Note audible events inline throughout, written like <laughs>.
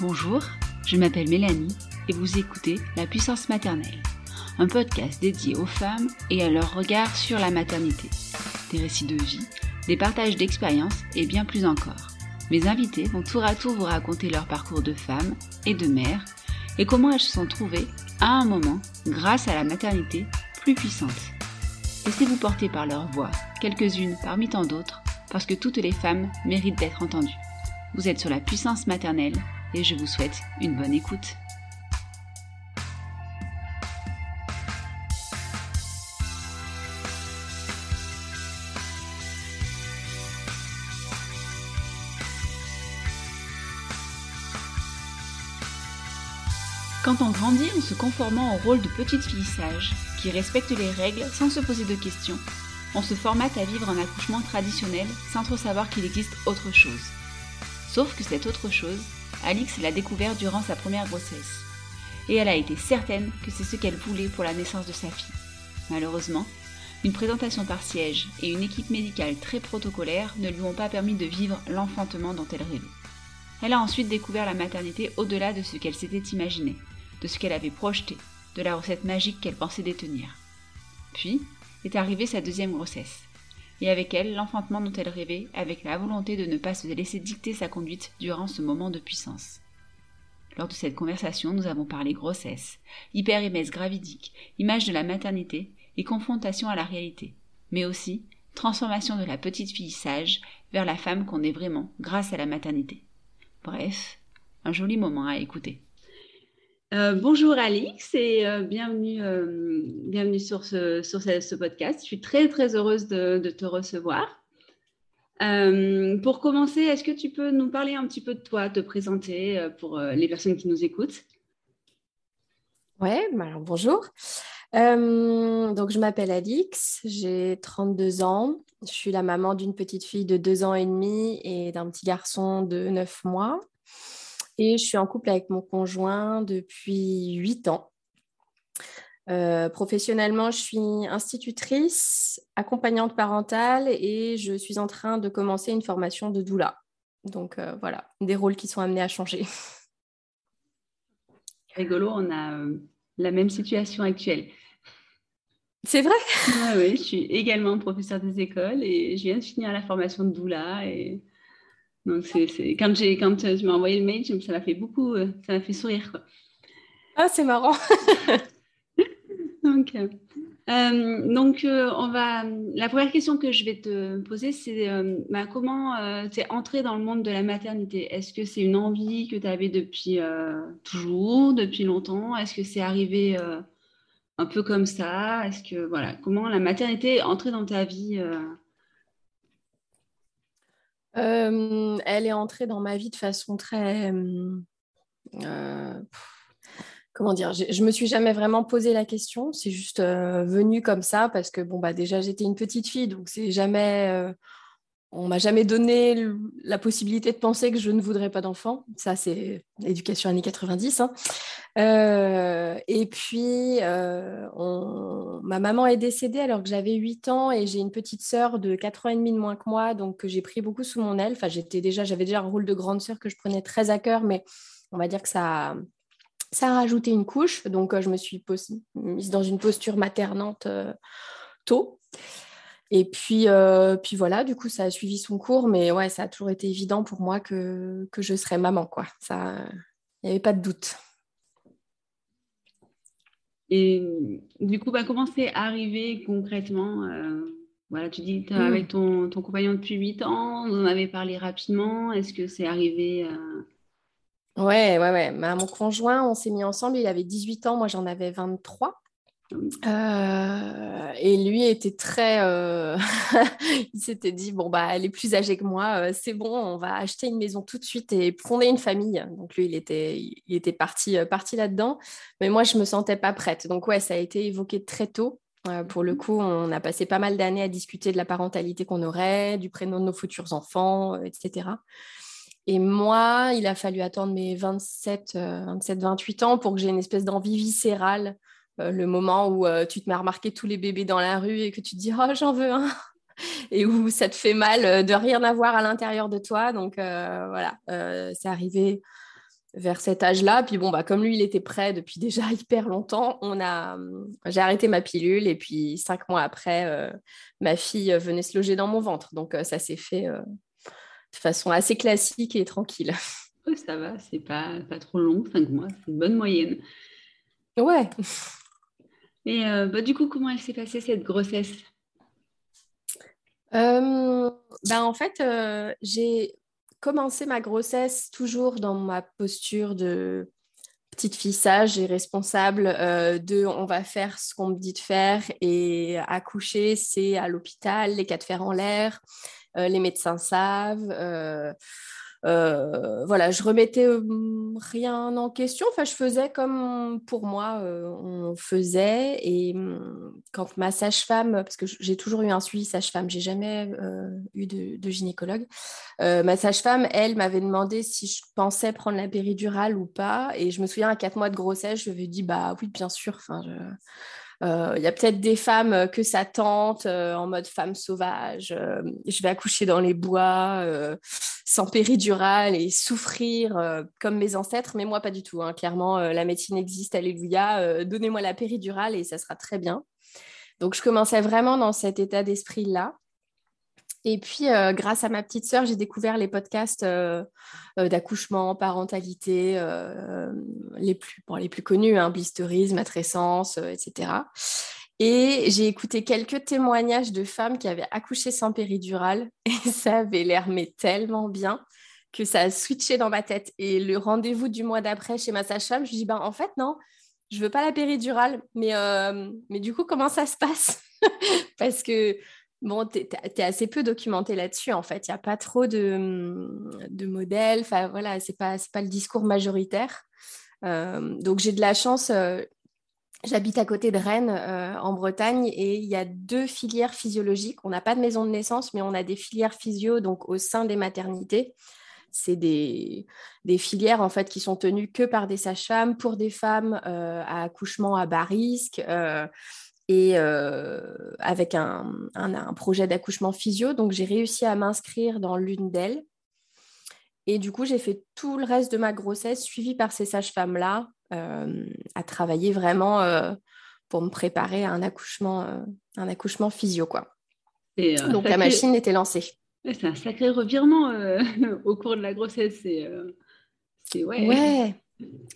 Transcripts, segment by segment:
Bonjour, je m'appelle Mélanie et vous écoutez La puissance maternelle, un podcast dédié aux femmes et à leur regard sur la maternité. Des récits de vie, des partages d'expériences et bien plus encore. Mes invités vont tour à tour vous raconter leur parcours de femme et de mère et comment elles se sont trouvées à un moment, grâce à la maternité, plus puissante. Laissez-vous porter par leur voix, quelques-unes parmi tant d'autres, parce que toutes les femmes méritent d'être entendues. Vous êtes sur la puissance maternelle et je vous souhaite une bonne écoute. Quand on grandit en se conformant au rôle de petite fille sage, qui respecte les règles sans se poser de questions, on se formate à vivre un accouchement traditionnel sans trop savoir qu'il existe autre chose. Sauf que cette autre chose, Alix l'a découvert durant sa première grossesse. Et elle a été certaine que c'est ce qu'elle voulait pour la naissance de sa fille. Malheureusement, une présentation par siège et une équipe médicale très protocolaire ne lui ont pas permis de vivre l'enfantement dont elle rêvait. Elle a ensuite découvert la maternité au-delà de ce qu'elle s'était imaginé, de ce qu'elle avait projeté, de la recette magique qu'elle pensait détenir. Puis est arrivée sa deuxième grossesse, et avec elle l'enfantement dont elle rêvait, avec la volonté de ne pas se laisser dicter sa conduite durant ce moment de puissance. Lors de cette conversation, nous avons parlé grossesse, hyper-émesse gravidique, image de la maternité et confrontation à la réalité, mais aussi transformation de la petite fille sage vers la femme qu'on est vraiment grâce à la maternité. Bref, un joli moment à écouter. Euh, bonjour Alix et euh, bienvenue, euh, bienvenue sur, ce, podcast. Je suis très très heureuse de, de te recevoir. pour commencer, est-ce que tu peux nous parler un petit peu de toi, te présenter pour les personnes qui nous écoutent? Oui, bah alors bonjour. donc je m'appelle Alix, j'ai 32 ans. Je suis la maman d'une petite fille de 2 ans et demi et d'un petit garçon de 9 mois. Et je suis en couple avec mon conjoint depuis huit ans. Euh, professionnellement, je suis institutrice, accompagnante parentale et je suis en train de commencer une formation de doula. Donc euh, voilà, des rôles qui sont amenés à changer. <laughs> Rigolo, on a euh, la même situation actuelle. C'est vrai? Oui, je suis également professeure des écoles et je viens de finir la formation de doula et donc, c'est, Quand, j'ai, quand tu m'as envoyé le mail, ça m'a fait beaucoup, euh, ça m'a fait sourire. Quoi. Ah, c'est marrant. <laughs> donc, euh, euh, on va. La première question que je vais te poser, c'est bah, comment tu es entrée dans le monde de la maternité? Est-ce que c'est une envie que tu avais depuis toujours, depuis longtemps? Est-ce que c'est arrivé un peu comme ça? Est-ce que voilà, comment la maternité est entrée dans ta vie euh, elle est entrée dans ma vie de façon très. Euh, comment dire Je me suis jamais vraiment posé la question. C'est juste euh, venu comme ça parce que, bon, bah, déjà, j'étais une petite fille, donc c'est jamais on m'a jamais donné la possibilité de penser que je ne voudrais pas d'enfant. Ça, c'est l'éducation années 90. Hein. Euh, et puis, euh, ma maman est décédée alors que j'avais 8 ans et j'ai une petite sœur de 4 ans et demi de moins que moi, donc j'ai pris beaucoup sous mon aile. Enfin, j'étais déjà, j'avais déjà un rôle de grande sœur que je prenais très à cœur, mais on va dire que ça, a rajouté une couche. Donc, je me suis mise dans une posture maternante euh, tôt. Et puis, euh, puis voilà, du coup, ça a suivi son cours, mais ouais, ça a toujours été évident pour moi que, que je serais maman, quoi. Ça, Il n'y avait pas de doute. Et du coup, bah, comment c'est arrivé concrètement voilà, tu dis, tu es avec ton, ton, compagnon depuis 8 ans, vous en avez parlé rapidement. Est-ce que c'est arrivé Ouais, ouais, ouais. Bah, mon conjoint, on s'est mis ensemble, il avait 18 ans, moi j'en avais 23. Euh, et lui était très. Euh, <laughs> il s'était dit bon, bah, elle est plus âgée que moi, euh, c'est bon, on va acheter une maison tout de suite et fonder une famille. Donc, lui, il était, il était parti, parti là-dedans. Mais moi, je me sentais pas prête. Donc, ouais, ça a été évoqué très tôt. pour le coup, on a passé pas mal d'années à discuter de la parentalité qu'on aurait, du prénom de nos futurs enfants, etc. Et moi, il a fallu attendre mes 27, 27 28 ans pour que j'ai une espèce d'envie viscérale. Euh, le moment où euh, tu te mets à remarquer tous les bébés dans la rue et que tu te dis oh j'en veux un <laughs> et où ça te fait mal euh, de rien avoir à l'intérieur de toi. Donc voilà, c'est arrivé vers cet âge-là. Puis bon, bah, comme lui, il était prêt depuis <laughs> déjà hyper longtemps, on a, j'ai arrêté ma pilule et puis cinq mois après, ma fille venait se loger dans mon ventre. Donc ça s'est fait de façon assez classique et tranquille. <laughs> ça va, c'est pas, pas trop long, cinq mois, c'est une bonne moyenne. Ouais. Et euh, bah, du coup, comment elle s'est passée cette grossesse? Euh, bah, En fait, euh, j'ai commencé ma grossesse toujours dans ma posture de petite fille sage et responsable de on va faire ce qu'on me dit de faire et accoucher, c'est à l'hôpital, les cas de fer en l'air. Euh, les médecins savent. Euh, euh, voilà, je remettais rien en question. Enfin, je faisais comme pour moi on faisait. Et quand ma sage-femme, parce que j'ai toujours eu un suivi sage-femme, j'ai jamais eu de, gynécologue. ma sage-femme, elle, m'avait demandé si je pensais prendre la péridurale ou pas. Et je me souviens à quatre mois de grossesse, je lui ai dit bah oui, bien sûr. Il euh, y a peut-être des femmes euh, que ça tente euh, en mode femme sauvage. je vais accoucher dans les bois sans péridurale et souffrir comme mes ancêtres, mais moi pas du tout. Hein. Clairement, la médecine existe, alléluia. Donnez-moi la péridurale et ça sera très bien. Donc je commençais vraiment dans cet état d'esprit-là. Et puis, euh, grâce à ma petite sœur, j'ai découvert les podcasts euh, euh, d'accouchement, parentalité, les, plus, les plus connus, hein, blisterisme, matrescence, etc. Et j'ai écouté quelques témoignages de femmes qui avaient accouché sans péridurale <laughs> et ça avait l'air mais tellement bien que ça a switché dans ma tête. Et le rendez-vous du mois d'après chez ma sage-femme, je lui dis, ben, en fait, non, je veux pas la péridurale, mais, mais du coup, comment ça se passe? <laughs> Parce que bon, tu es, assez peu documenté là-dessus, en fait. Il n'y a pas trop de, de modèles. Enfin, voilà, ce n'est pas, pas le discours majoritaire. Euh, donc, j'ai de la chance. Euh, j'habite à côté de Rennes, euh, en Bretagne, et il y a deux filières physiologiques. On n'a pas de maison de naissance, mais on a des filières physio donc au sein des maternités. C'est des, des, filières en fait qui sont tenues que par des sages-femmes pour des femmes à accouchement à bas risque et euh, avec un, projet d'accouchement physio. Donc, j'ai réussi à m'inscrire dans l'une d'elles. Et du coup, j'ai fait tout le reste de ma grossesse suivie par ces sages-femmes-là, euh, à travailler vraiment euh, pour me préparer à un accouchement, un accouchement physio. Quoi. Donc, la machine était lancée. C'est un sacré revirement <laughs> au cours de la grossesse. C'est ouais. ouais.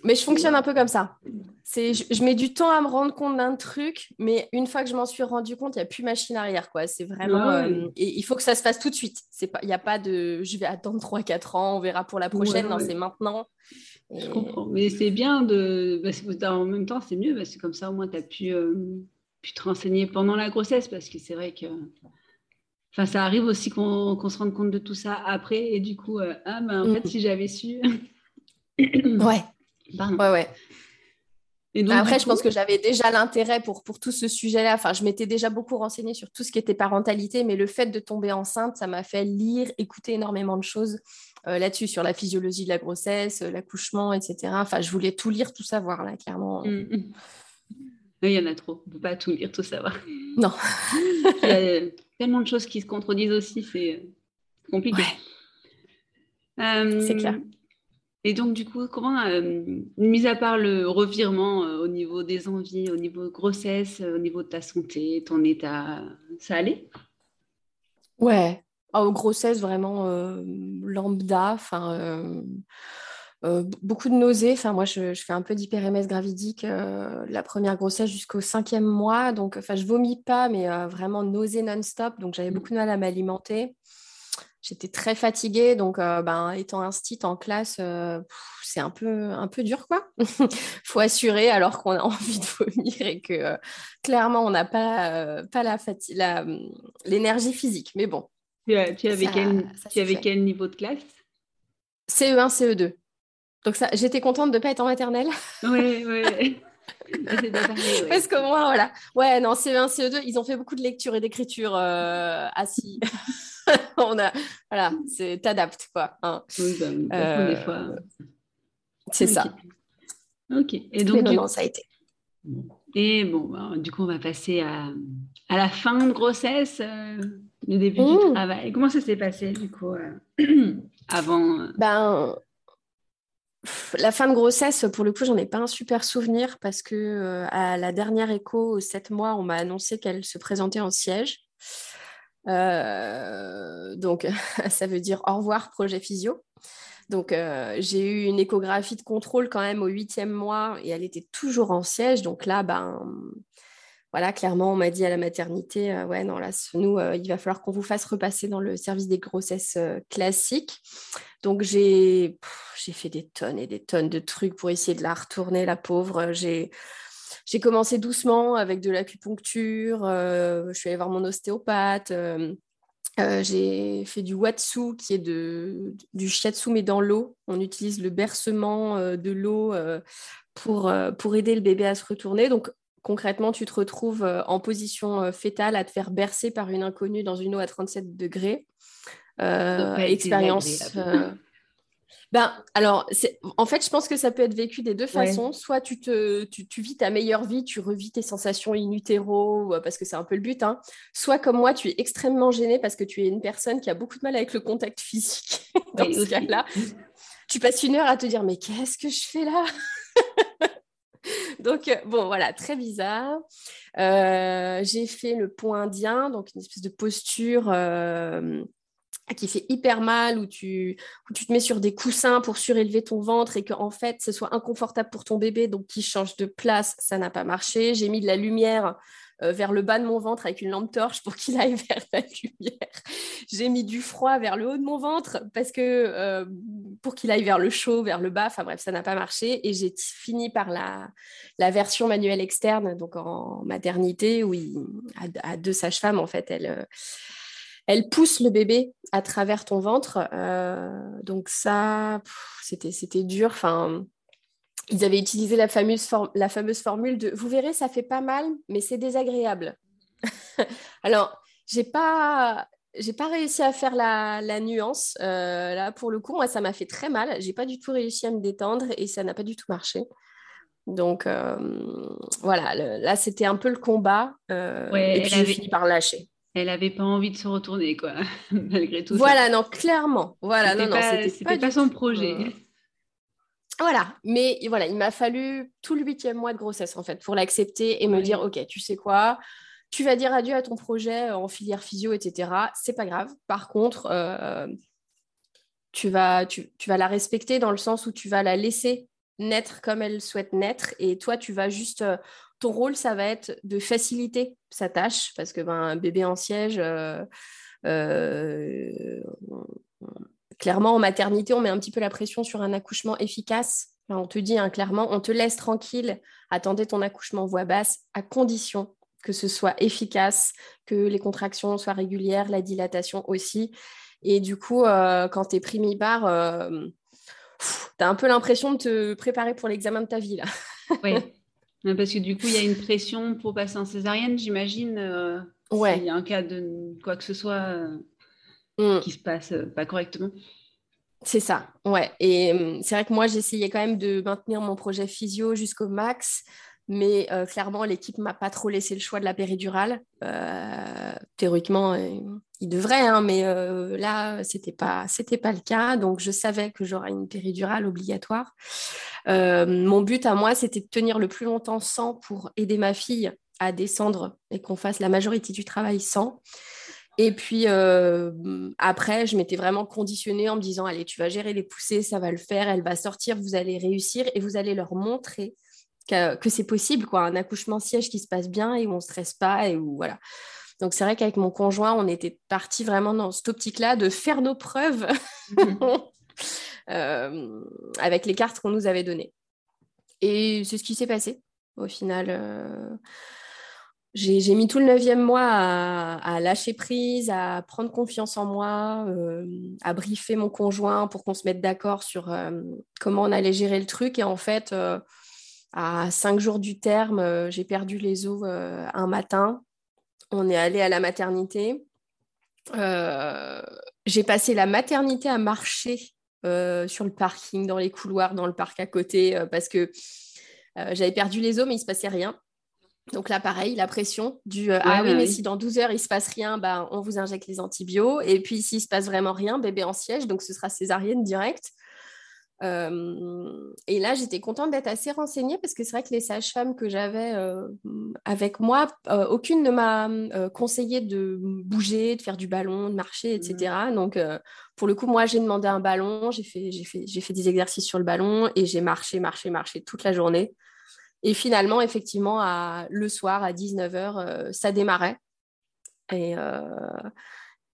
Mais je fonctionne un peu comme ça. C'est, je, mets du temps à me rendre compte d'un truc, mais une fois que je m'en suis rendu compte, il n'y a plus machine arrière. Quoi. C'est vraiment. Euh, et il faut que ça se fasse tout de suite. Il n'y a pas de je vais attendre 3-4 ans, on verra pour la prochaine. non, c'est maintenant. Je comprends. Mais c'est bien de. Parce que en même temps, c'est mieux parce que comme ça, au moins, tu as pu, euh, pu, te renseigner pendant la grossesse parce que c'est vrai que. Enfin, ça arrive aussi qu'on, se rende compte de tout ça après. Et du coup, euh, ah, ben, en fait, mm. si j'avais su. Ouais. Ouais, ouais. Et Après, je pense que j'avais déjà l'intérêt pour, pour tout ce sujet-là. Enfin, je m'étais déjà beaucoup renseignée sur tout ce qui était parentalité, mais le fait de tomber enceinte, ça m'a fait lire, écouter énormément de choses euh, là-dessus, sur la physiologie de la grossesse, euh, l'accouchement, etc. Enfin, je voulais tout lire, tout savoir, là, clairement. Mm, mm. Il y en a trop. On ne peut pas tout lire, tout savoir. <laughs> Non. <laughs> Il y a tellement de choses qui se contredisent aussi, c'est euh, compliqué. c'est clair. Et donc, du coup, comment, euh, mis à part le revirement euh, au niveau des envies, au niveau de grossesse, euh, au niveau de ta santé, ton état, ça allait? Ouais, oh, grossesse vraiment lambda. Enfin, beaucoup de nausées. Enfin, moi, je, fais un peu d'hyperémèse gravidique la première grossesse jusqu'au cinquième mois. Donc, enfin, je vomis pas, mais vraiment nausées non-stop. Donc, j'avais mmh. beaucoup de mal à m'alimenter. J'étais très fatiguée, donc ben, étant instit en classe, c'est un peu, un peu dur, quoi. <laughs> faut assurer alors qu'on a <laughs> envie de vomir et que clairement, on n'a pas, pas la mmh, l'énergie physique. Mais bon. Tu, avais, quel, tu avais quel niveau de classe? CE1, CE2. Donc ça, j'étais contente de ne pas être en maternelle. Oui, oui. <laughs> Parce que moi, voilà. Ouais, non, CE1, CE2, ils ont fait beaucoup de lecture et d'écriture assis. <laughs> on a, voilà, c'est t'adaptes quoi. Hein. Bah, euh, fois. C'est ça. Ok. Et donc, non, ça a été. Et bon, bah, du coup, on va passer à, à la fin de grossesse, euh, le début du mmh. travail. Comment ça s'est passé, du coup, euh, <clears throat> avant Ben, la fin de grossesse, pour le coup, j'en ai pas un super souvenir parce que à la dernière écho, aux 7 mois, on m'a annoncé qu'elle se présentait en siège. Euh, donc, <laughs> ça veut dire au revoir, projet physio. Donc, euh, j'ai eu une échographie de contrôle quand même au huitième mois et elle était toujours en siège. Donc là, ben, voilà, clairement, on m'a dit à la maternité, euh, ouais, non, là, nous, il va falloir qu'on vous fasse repasser dans le service des grossesses classiques. Donc, j'ai fait des tonnes et des tonnes de trucs pour essayer de la retourner, la pauvre. J'ai j'ai commencé doucement avec de l'acupuncture. Euh, je suis allée voir mon ostéopathe. Euh, euh, j'ai fait du watsu, qui est de, du shiatsu, mais dans l'eau. On utilise le bercement de l'eau pour, pour aider le bébé à se retourner. Donc, concrètement, tu te retrouves en position fétale à te faire bercer par une inconnue dans une eau à 37 degrés. expérience. Ben, alors, en fait, je pense que ça peut être vécu des deux façons. Soit tu, te, tu, vis ta meilleure vie, tu revis tes sensations in utero, euh, parce que c'est un peu le but. Hein. Soit comme moi, tu es extrêmement gênée parce que tu es une personne qui a beaucoup de mal avec le contact physique. <laughs> Dans ce cas-là, tu passes une heure à te dire, mais qu'est-ce que je fais là? <laughs> Donc, euh, bon, voilà, très bizarre. Euh, j'ai fait le point indien, donc une espèce de posture qui fait hyper mal, où tu, tu te mets sur des coussins pour surélever ton ventre et que en fait ce soit inconfortable pour ton bébé, donc qui change de place, ça n'a pas marché. J'ai mis de la lumière euh, vers le bas de mon ventre avec une lampe torche pour qu'il aille <laughs> vers la lumière. J'ai mis du froid vers le haut de mon ventre parce que euh, pour qu'il aille vers le chaud, vers le bas. Enfin bref, ça n'a pas marché et j'ai fini par la, la version manuelle externe, donc en maternité où à, deux sages-femmes en fait, elle elle pousse le bébé à travers ton ventre. Euh, donc ça, c'était, c'était dur. Enfin, ils avaient utilisé la fameuse, la fameuse formule de vous verrez, ça fait pas mal, mais c'est désagréable. <laughs> Alors, j'ai pas. J'ai pas réussi à faire la, nuance. Euh, là, pour le coup, moi, ça m'a fait très mal. J'ai pas du tout réussi à me détendre et ça n'a pas du tout marché. Donc euh, voilà, là, c'était un peu le combat. et puis j'ai fini par lâcher elle n'avait pas envie de se retourner, quoi, <laughs> malgré tout. Voilà, non, clairement. Voilà, non, non, c'était pas, son projet. Euh, <laughs> voilà, mais voilà, il m'a fallu tout le huitième mois de grossesse, en fait, pour l'accepter et me dire, OK, tu sais quoi, tu vas dire adieu à ton projet en filière physio, etc. C'est pas grave. Par contre, euh, tu, vas, tu, tu, vas la respecter dans le sens où tu vas la laisser naître comme elle souhaite naître et toi, tu vas juste euh, ton rôle, ça va être de faciliter sa tâche, parce que ben, un bébé en siège, euh, euh, clairement, en maternité, on met un petit peu la pression sur un accouchement efficace. on te dit hein, clairement, on te laisse tranquille, attendez ton accouchement voix basse, à condition que ce soit efficace, que les contractions soient régulières, la dilatation aussi. Et du coup, euh, quand tu es pris tu as un peu l'impression de te préparer pour l'examen de ta vie. Là. oui, <laughs> Parce que du coup, il y a une pression pour passer en césarienne, j'imagine. Euh, ouais. Il y a un cas de quoi que ce soit euh, mm. qui se passe euh, pas correctement. C'est ça, ouais. Et hum, c'est vrai que moi, j'essayais quand même de maintenir mon projet physio jusqu'au max. Mais clairement, l'équipe m'a pas trop laissé le choix de la péridurale. Théoriquement, il devrait, hein, mais là, c'était pas, pas le cas. Donc, je savais que j'aurais une péridurale obligatoire. mon but à moi, c'était de tenir le plus longtemps sans pour aider ma fille à descendre et qu'on fasse la majorité du travail sans. Et puis euh, après, je m'étais vraiment conditionnée en me disant, allez, tu vas gérer les poussées, ça va le faire, elle va sortir, vous allez réussir et vous allez leur montrer que, c'est possible, quoi, un accouchement siège qui se passe bien et où on ne stresse pas et voilà. Donc c'est vrai qu'avec mon conjoint, on était parti vraiment dans cette optique-là de faire nos preuves mhm. <laughs> euh, avec les cartes qu'on nous avait données. Et c'est ce qui s'est passé au final. Euh, j'ai mis tout le neuvième mois à, lâcher prise, à prendre confiance en moi, euh, à briefer mon conjoint pour qu'on se mette d'accord sur comment on allait gérer le truc. Et en fait, à cinq jours du terme, j'ai perdu les os un matin on est allé à la maternité. Euh, j'ai passé la maternité à marcher euh, sur le parking, dans les couloirs, dans le parc à côté, euh, parce que j'avais perdu les os, mais il ne se passait rien. Donc là, pareil, la pression du Ah oui, mais si dans 12 heures, il ne se passe rien, bah, on vous injecte les antibiotiques. Et puis, s'il ne se passe vraiment rien, bébé en siège, donc ce sera césarienne directe. Euh, et là, j'étais contente d'être assez renseignée parce que c'est vrai que les sages-femmes que j'avais euh, avec moi, euh, aucune ne m'a conseillé de bouger, de faire du ballon, de marcher, etc. Mmh. Donc, pour le coup, moi, j'ai demandé un ballon, j'ai fait, fait, fait des exercices sur le ballon et j'ai marché, marché, marché toute la journée. Et finalement, effectivement, à, le soir, à 19h, ça démarrait. Et,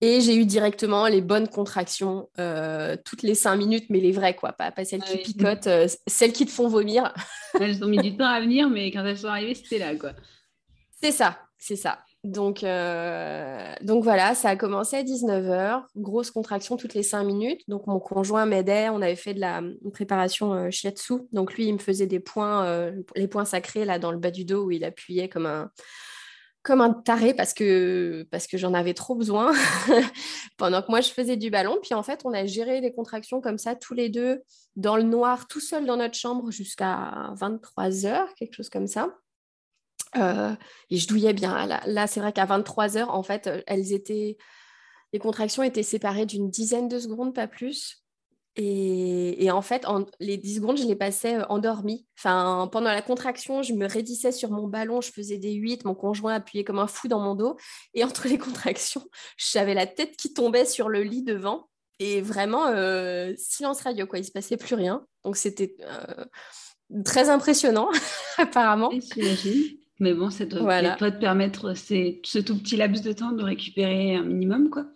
et j'ai eu directement les bonnes contractions euh, toutes les cinq minutes, mais les vraies, quoi. Pas, pas celles qui <laughs> picotent, euh, celles qui te font vomir. <laughs> elles ont mis du temps à venir, mais quand elles sont arrivées, c'était là, quoi. C'est ça, c'est ça. Donc, euh, donc voilà, ça a commencé à 19h, grosse contraction toutes les cinq minutes. Donc mon conjoint m'aidait, on avait fait de la préparation shiatsu. Donc lui, il me faisait des points, les points sacrés là dans le bas du dos où il appuyait comme un, comme un taré parce que, j'en avais trop besoin <laughs> pendant que moi je faisais du ballon. Puis en fait, on a géré les contractions comme ça, tous les deux, dans le noir, tout seul dans notre chambre jusqu'à 23 heures, quelque chose comme ça. Euh, et je douillais bien. Là, là c'est vrai qu'à 23 heures, en fait, elles étaient. Les contractions étaient séparées d'une dizaine de secondes, pas plus. Et, en fait, les 10 secondes, je les passais euh, endormie. Enfin, pendant la contraction, je me raidissais sur mon ballon, je faisais des 8, mon conjoint appuyait comme un fou dans mon dos. Et entre <laughs> les contractions, j'avais la tête qui tombait sur le lit devant. Et vraiment, euh, silence radio, quoi. Il ne se passait plus rien. Donc, c'était euh, très impressionnant, <laughs> apparemment. Mais bon, ça doit voilà. pas te permettre ce tout petit laps de temps de récupérer un minimum, quoi.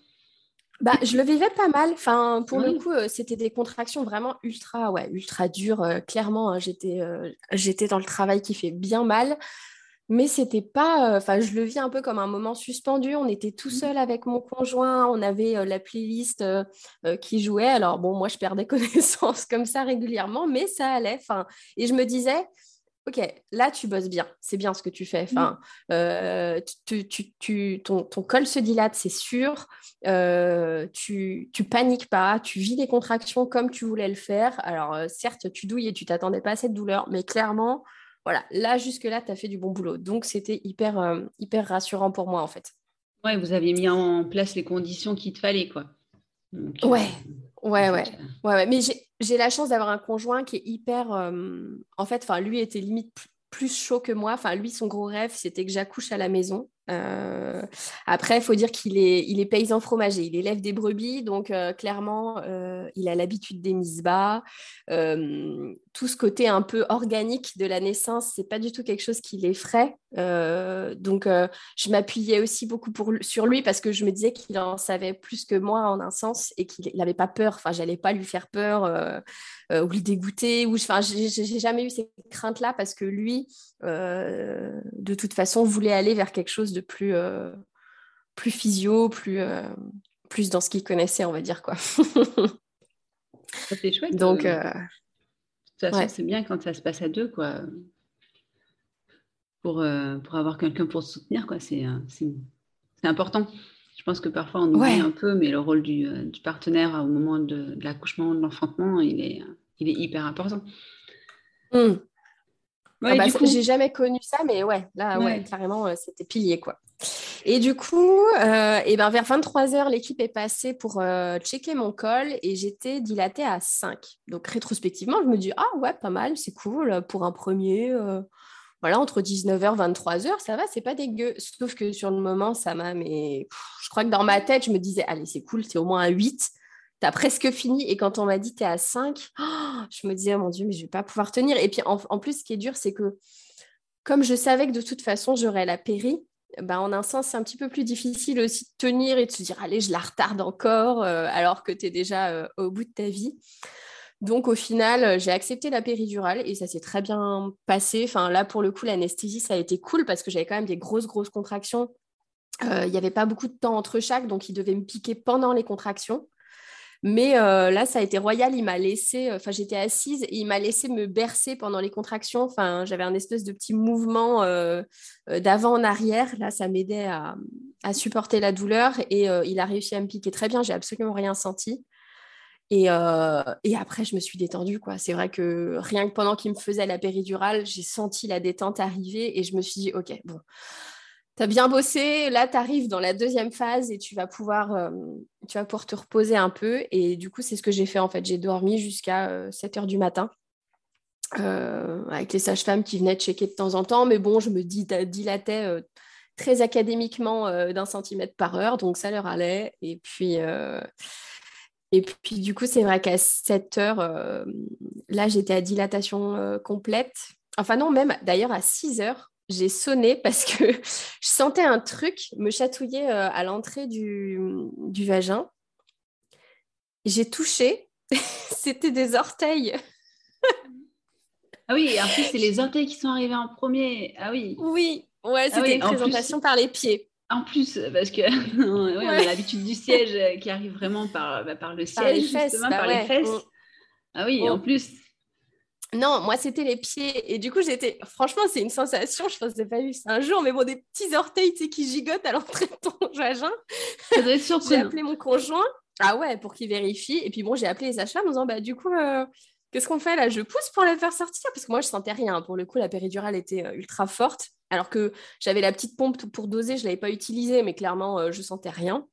Bah, je le vivais pas mal. Enfin, pour le coup, euh, c'était des contractions vraiment ultra, ouais, ultra dures. Euh, clairement, hein, j'étais, euh, j'étais dans le travail qui fait bien mal. Mais c'était pas, enfin, je le vis un peu comme un moment suspendu. On était tout mmh. seul avec mon conjoint. On avait la playlist qui jouait. Alors bon, moi, je perdais <laughs> connaissance comme ça régulièrement, mais ça allait. Enfin, et je me disais, ok, là tu bosses bien, c'est bien ce que tu fais. Enfin, euh, tu, ton, col se dilate, c'est sûr. Euh, tu, tu paniques pas, tu vis les contractions comme tu voulais le faire. Alors euh, certes, tu douilles et tu t'attendais pas à cette douleur, mais clairement, voilà, là jusque-là, tu as fait du bon boulot. Donc c'était hyper, hyper rassurant pour moi en fait. Ouais, vous aviez mis en place les conditions qu'il te fallait, quoi. ouais. Ouais, ouais, ouais, ouais. Mais j'ai la chance d'avoir un conjoint qui est hyper. Euh, en fait, lui était limite plus chaud que moi. Enfin, lui, son gros rêve, c'était que j'accouche à la maison. Euh, après, il faut dire qu'il est, il est paysan fromager. Il élève des brebis, donc euh, clairement, euh, il a l'habitude des mises bas. tout ce côté un peu organique de la naissance, c'est pas du tout quelque chose qui l'effraie. donc, je m'appuyais aussi beaucoup sur lui parce que je me disais qu'il en savait plus que moi en un sens et qu'il n'avait pas peur. Enfin, j'allais pas lui faire peur ou le dégoûter. Enfin, j'ai jamais eu ces craintes-là parce que lui, de toute façon, voulait aller vers quelque chose de plus, euh, plus physio, plus, euh, plus dans ce qu'il connaissait, on va dire. quoi. c'est chouette. <laughs> Donc, euh, de toute façon, c'est bien quand ça se passe à deux, quoi. Pour, pour avoir quelqu'un pour se soutenir, quoi. C'est, important. Je pense que parfois on oublie un peu, mais le rôle du, du partenaire au moment de, l'accouchement, de l'enfantement, il est, il est hyper important. Ah bah, j'ai jamais connu ça, mais ouais, là, ouais, carrément, euh, c'était pilier, quoi. Et du coup, euh, et ben vers 23h, l'équipe est passée pour euh, checker mon col et j'étais dilatée à 5. Donc, rétrospectivement, je me dis, ah ouais, pas mal, c'est cool pour un premier. voilà, entre 19h, 23h, ça va, c'est pas dégueu. Sauf que sur le moment, ça m'a, mais je crois que dans ma tête, je me disais, allez, c'est cool, c'est au moins à 8 t'as presque fini. Et quand on m'a dit t'es à 5, je me disais, oh mon Dieu, mais je vais pas pouvoir tenir. Et puis en, plus, ce qui est dur, c'est que comme je savais que de toute façon, j'aurais la péri, ben, en un sens, c'est un petit peu plus difficile aussi de tenir et de se dire, allez, je la retarde encore, euh, alors que tu es déjà euh, au bout de ta vie. Donc au final, j'ai accepté la péridurale et ça s'est très bien passé. Enfin là, pour le coup, l'anesthésie, ça a été cool parce que j'avais quand même des grosses, grosses contractions. Euh, il n'y avait pas beaucoup de temps entre chaque, donc il devait me piquer pendant les contractions. Mais euh, là, ça a été royal. Il m'a laissé, euh, enfin, j'étais assise et il m'a laissé me bercer pendant les contractions. Enfin, j'avais un espèce de petit mouvement euh, d'avant en arrière. Là, ça m'aidait à, supporter la douleur et il a réussi à me piquer très bien. J'ai absolument rien senti. Et, et, après, je me suis détendue. Quoi. C'est vrai que rien que pendant qu'il me faisait la péridurale, j'ai senti la détente arriver et je me suis dit, OK, bon, tu bien bossé, là, tu arrives dans la deuxième phase et tu vas, pouvoir, euh, tu vas pouvoir te reposer un peu. Et du coup, c'est ce que j'ai fait en fait. J'ai dormi jusqu'à 7 euh, heures du matin euh, avec les sages-femmes qui venaient checker de temps en temps. Mais bon, je me dilatais très académiquement d'un centimètre par heure, donc ça leur allait. Et puis, et puis du coup, c'est vrai qu'à 7 heures, là, j'étais à dilatation complète. Enfin non, même d'ailleurs à 6 heures, j'ai sonné parce que <laughs> je sentais un truc me chatouiller euh, à l'entrée du, du vagin. J'ai touché, <laughs> c'était des orteils. ah oui, en plus, c'est les orteils qui sont arrivés en premier. Ah oui. Oui, ouais, ah c'était une présentation par les pieds. En plus, parce que <laughs> on a l'habitude du siège euh, qui arrive vraiment par, bah, par le siège, justement, par les fesses. Bah ah oui, en plus, non, moi, c'était les pieds. Et du coup, j'étais. Franchement, c'est une sensation. Je pensais pas eu ça un jour, mais bon, des petits orteils tu sais, qui gigotent à l'entrée de ton <laughs> vagin. Ça doit être surprenant. j'ai appelé mon conjoint. Ah ouais, pour qu'il vérifie. Et puis bon, j'ai appelé les achats en disant bah, du coup, euh, qu'est-ce qu'on fait là? Je pousse pour la faire sortir Parce que moi, je sentais rien. Pour le coup, la péridurale était euh, ultra forte. Alors que j'avais la petite pompe pour doser, je ne l'avais pas utilisée, mais clairement, euh, je sentais rien.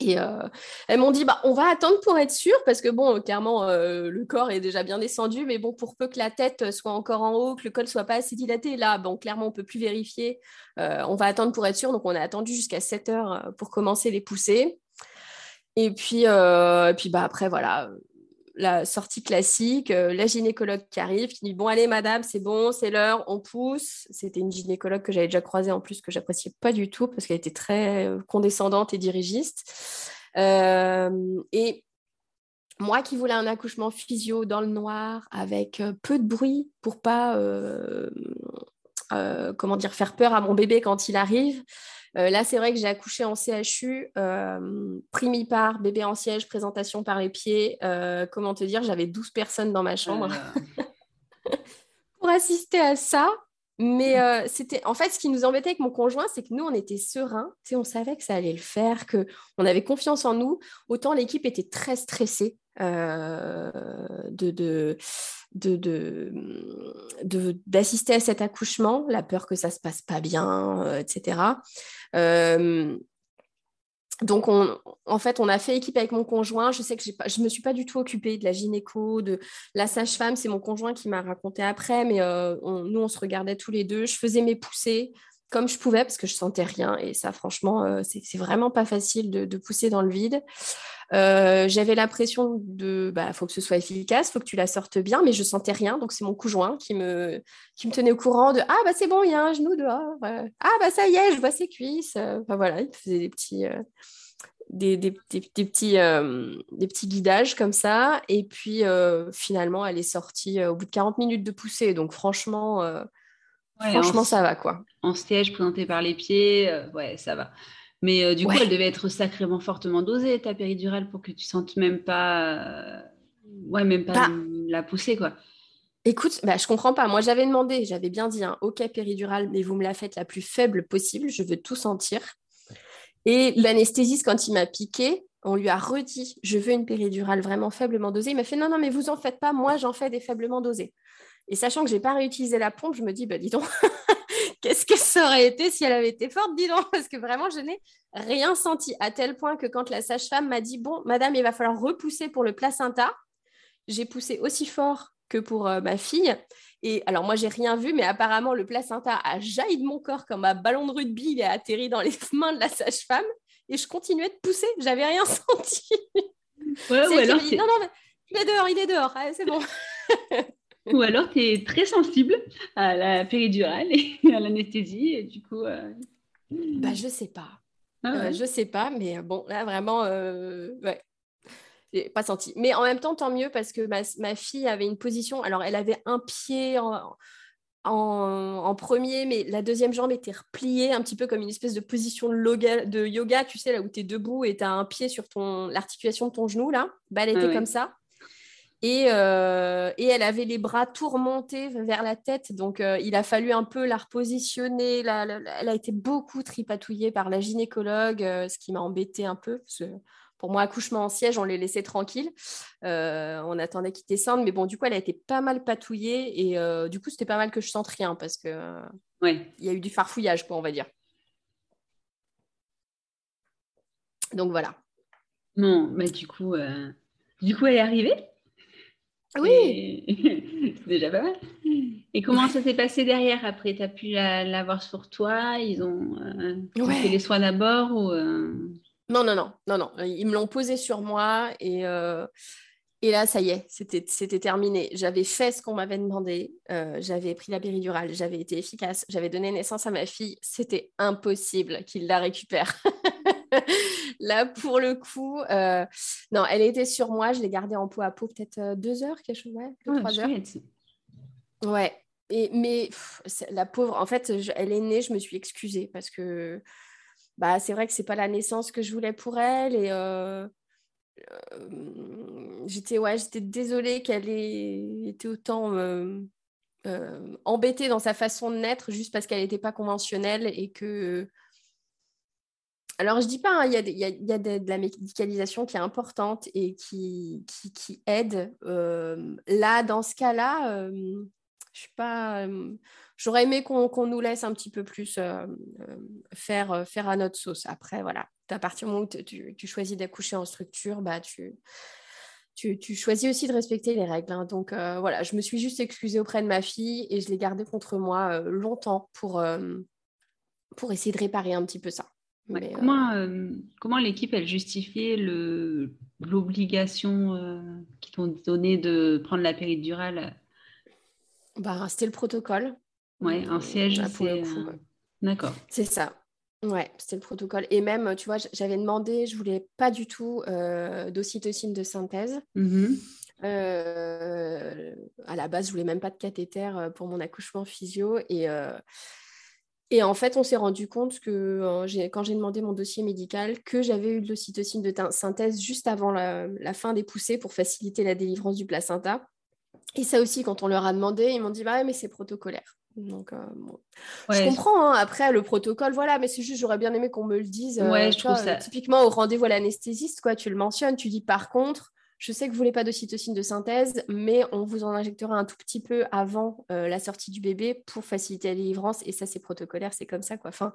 Et euh, elles m'ont dit, bah, on va attendre pour être sûr, parce que bon, clairement, euh, le corps est déjà bien descendu, mais bon, pour peu que la tête soit encore en haut, que le col soit pas assez dilaté, là, bon, clairement, on peut plus vérifier. Euh, on va attendre pour être sûr. Donc, on a attendu jusqu'à 7 heures pour commencer les poussées. Et puis, puis bah, après, voilà, la sortie classique, euh, la gynécologue qui arrive, qui dit Bon, allez, madame, c'est bon, c'est l'heure, on pousse. C'était une gynécologue que j'avais déjà croisée en plus, que j'appréciais pas du tout parce qu'elle était très euh, condescendante et dirigiste. Euh, et moi qui voulais un accouchement physio dans le noir, avec peu de bruit pour pas, comment dire, faire peur à mon bébé quand il arrive. Euh, là, c'est vrai que j'ai accouché en CHU, euh, primipare, bébé en siège, présentation par les pieds. Euh, comment te dire, j'avais 12 personnes dans ma chambre <laughs> pour assister à ça. Mais c'était en fait ce qui nous embêtait avec mon conjoint, c'est que nous on était sereins, on savait que ça allait le faire, que on avait confiance en nous. Autant l'équipe était très stressée de, de, d'assister à cet accouchement, la peur que ça se passe pas bien, etc. Euh, donc, en fait, on a fait équipe avec mon conjoint. Je sais que je ne me suis pas du tout occupée de la gynéco, de la sage-femme. C'est mon conjoint qui m'a raconté après, mais euh, nous, on se regardait tous les deux. Je faisais mes poussées comme je pouvais parce que je sentais rien. Et ça, franchement, euh, c'est vraiment pas facile de, pousser dans le vide. Euh, j'avais l'impression de, bah, faut que ce soit efficace, faut que tu la sortes bien, mais je sentais rien. Donc c'est mon conjoint qui me, qui me tenait au courant de, ah bah c'est bon, il y a un genou dehors. Ah bah ça y est, je vois ses cuisses. Enfin voilà, il faisait des petits. Euh, des, des, petits, des petits guidages comme ça. Et puis, finalement, elle est sortie au bout de 40 minutes de poussée. Donc, franchement, Franchement, ça va quoi. En siège présenté par les pieds, euh, ouais, ça va. Mais euh, du coup, elle devait être sacrément fortement dosée, ta péridurale, pour que tu sentes même pas, euh, ouais, même pas bah la pousser, quoi. Écoute, bah, je comprends pas. Moi, j'avais demandé, j'avais bien dit, hein, ok péridurale, mais vous me la faites la plus faible possible, je veux tout sentir. Et l'anesthésiste, quand il m'a piqué, on lui a redit, je veux une péridurale vraiment faiblement dosée. Il m'a fait, non, non, mais vous en faites pas, moi, j'en fais des faiblement dosées. Et sachant que je n'ai pas réutilisé la pompe, je me dis, bah, dis donc, <laughs> qu'est-ce que ça aurait été si elle avait été forte, dis donc, <laughs> parce que vraiment, je n'ai rien senti, à tel point que quand la sage-femme m'a dit, bon, madame, il va falloir repousser pour le placenta, j'ai poussé aussi fort que pour ma fille. Et alors, moi, j'ai rien vu, mais apparemment, le placenta a jailli de mon corps comme un ballon de rugby. Il est atterri dans les <laughs> mains de la sage-femme. Et je continuais de pousser. J'avais rien senti. Ouais, ou alors dit, non, non, il est dehors, il est dehors. c'est bon. Ou alors, tu es très sensible à la péridurale et <laughs> à l'anesthésie. Et du coup. Euh... Bah, je sais pas. Ah euh, je sais pas, mais bon, là, vraiment, euh, ouais pas senti. Mais en même temps, tant mieux parce que ma, fille avait une position. Alors, elle avait un pied en, en, premier, mais la deuxième jambe était repliée, un petit peu comme une espèce de position de, de yoga, tu sais, là où tu es debout et tu as un pied sur ton l'articulation de ton genou, là. Bah, elle était comme ça. Et, euh, et, elle avait les bras tourmentés vers la tête, donc euh, il a fallu un peu la repositionner. elle a été beaucoup tripatouillée par la gynécologue, euh, ce qui m'a embêté un peu. Parce que pour moi, accouchement en siège, on les laissait tranquilles. On attendait qu'ils descendent. Mais bon, du coup, elle a été pas mal patouillée. Et du coup, c'était pas mal que je sente rien parce que il y a eu du farfouillage, quoi, on va dire. Donc voilà. Non, mais du coup, du coup, elle est arrivée? Oui. <laughs> C'est déjà pas mal. Et comment ça s'est passé derrière après? Tu as pu l'avoir sur toi? Ils ont fait les soins d'abord ou non, non, non, non, non. Ils me l'ont posé sur moi et, euh, et là, ça y est, c'était terminé. J'avais fait ce qu'on m'avait demandé. Euh, j'avais pris la péridurale, j'avais été efficace, j'avais donné naissance à ma fille. C'était impossible qu'il la récupère. <laughs> là, pour le coup, euh, non, elle était sur moi. Je l'ai gardée en peau à peau peut-être deux heures, quelque chose, ouais, ah, trois heures. Ouais. Et, mais la pauvre, en fait, elle est née, je me suis excusée parce que bah, c'est vrai que c'est pas la naissance que je voulais pour elle et euh, euh, j'étais ouais, désolée qu'elle ait été autant euh, embêtée dans sa façon de naître juste parce qu'elle n'était pas conventionnelle et que alors, je dis pas, hein, il y a, de, la médicalisation qui est importante et qui, aide. là, dans ce cas-là, je suis pas J'aurais aimé qu'on nous laisse un petit peu plus euh, euh, faire, euh, faire à notre sauce. Après, voilà, à partir du moment où tu, choisis d'accoucher en structure, bah, tu, tu, choisis aussi de respecter les règles. Hein. Donc voilà, je me suis juste excusée auprès de ma fille et je l'ai gardée contre moi longtemps pour essayer de réparer un petit peu ça. Comment comment l'équipe, elle justifiait l'obligation qu'ils t'ont donnée de prendre la péridurale? Bah, C'était le protocole. Ouais, un siège, c'est... Euh, d'accord. C'est ça. Ouais, c'était le protocole. Et même, tu vois, j'avais demandé, je voulais pas du tout euh, d'ocytocine de synthèse. Mmh euh, à la base, je voulais même pas de cathéter pour mon accouchement physio. Et, et en fait, on s'est rendu compte que quand j'ai demandé mon dossier médical, que j'avais eu de l'ocytocine de synthèse juste avant la, la, fin des poussées pour faciliter la délivrance du placenta. Et ça aussi, quand on leur a demandé, ils m'ont dit bah mais c'est protocolaire. Donc, euh, je comprends. Hein. Après, le protocole, voilà, mais c'est juste, j'aurais bien aimé qu'on me le dise. Euh, ouais, je trouve ça. Typiquement, au rendez-vous à l'anesthésiste, quoi, tu le mentionnes, tu dis par contre, je sais que vous voulez pas d'ocytocine de synthèse, mais on vous en injectera un tout petit peu avant euh, la sortie du bébé pour faciliter la délivrance. Et ça, c'est protocolaire, c'est comme ça, quoi. Enfin,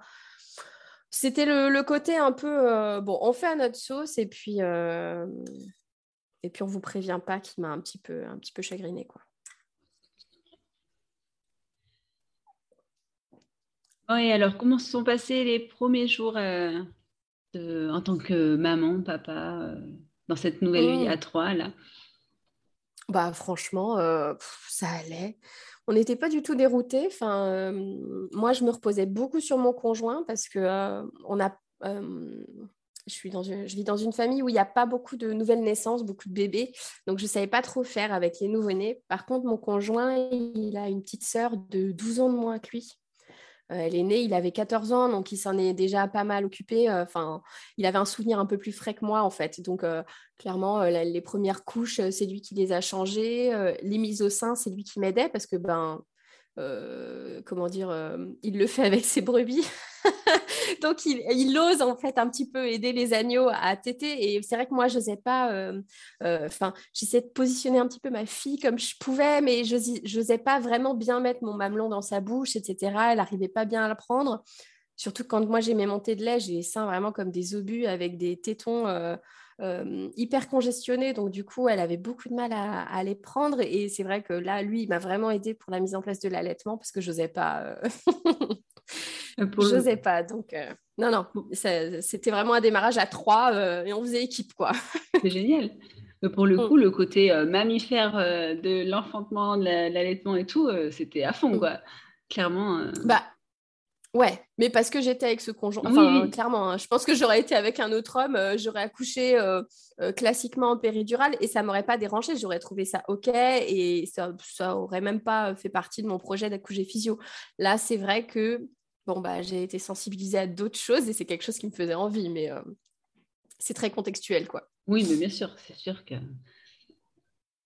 c'était le, côté un peu, bon, on fait à notre sauce et puis, et puis on vous prévient pas qui m'a un petit peu, un petit peu chagriné, quoi. Oui, alors comment se sont passés les premiers jours euh, en tant que maman, papa, euh, dans cette nouvelle vie mmh. à trois là Bah franchement, euh, ça allait. On n'était pas du tout déroutés. Enfin, moi, je me reposais beaucoup sur mon conjoint parce que on a, je, suis dans je vis dans une famille où il n'y a pas beaucoup de nouvelles naissances, beaucoup de bébés. Donc, je ne savais pas trop faire avec les nouveau-nés. Par contre, mon conjoint, il a une petite sœur de 12 ans de moins que lui. Euh, elle est née, il avait 14 ans, donc il s'en est déjà pas mal occupé. Euh, enfin, il avait un souvenir un peu plus frais que moi, en fait. Donc, euh, clairement, les premières couches, c'est lui qui les a changées. les mises au sein, c'est lui qui m'aidait parce que, ben, comment dire, il le fait avec <laughs> ses brebis. Donc, il, ose en fait un petit peu aider les agneaux à téter. Et c'est vrai que moi, je n'osais pas. Euh, euh, enfin, j'essayais de positionner un petit peu ma fille comme je pouvais, mais je n'osais pas vraiment bien mettre mon mamelon dans sa bouche, etc. Elle n'arrivait pas bien à le prendre. Surtout quand moi j'ai mes montées de lait, j'ai les seins vraiment comme des obus avec des tétons. Euh, hyper congestionné. Donc, du coup, elle avait beaucoup de mal à, les prendre. Et c'est vrai que là, lui, il m'a vraiment aidé pour la mise en place de l'allaitement parce que je n'osais pas. <laughs> Je n'osais <laughs> pas. Donc, non, non, c'était vraiment un démarrage à trois et on faisait équipe, quoi. c'est génial. Pour le mm. coup, le côté mammifère de l'enfantement, de l'allaitement et tout, c'était à fond, mm. quoi. Clairement. Bah, Ouais, mais parce que j'étais avec ce conjoint. Enfin, clairement, hein, je pense que j'aurais été avec un autre homme, euh, j'aurais accouché euh, euh, classiquement en péridurale et ça m'aurait pas dérangé. J'aurais trouvé ça ok et ça, ça aurait même pas fait partie de mon projet d'accoucher physio. Là, c'est vrai que bon bah j'ai été sensibilisée à d'autres choses et c'est quelque chose qui me faisait envie, mais c'est très contextuel quoi. Oui, mais bien sûr, c'est sûr que.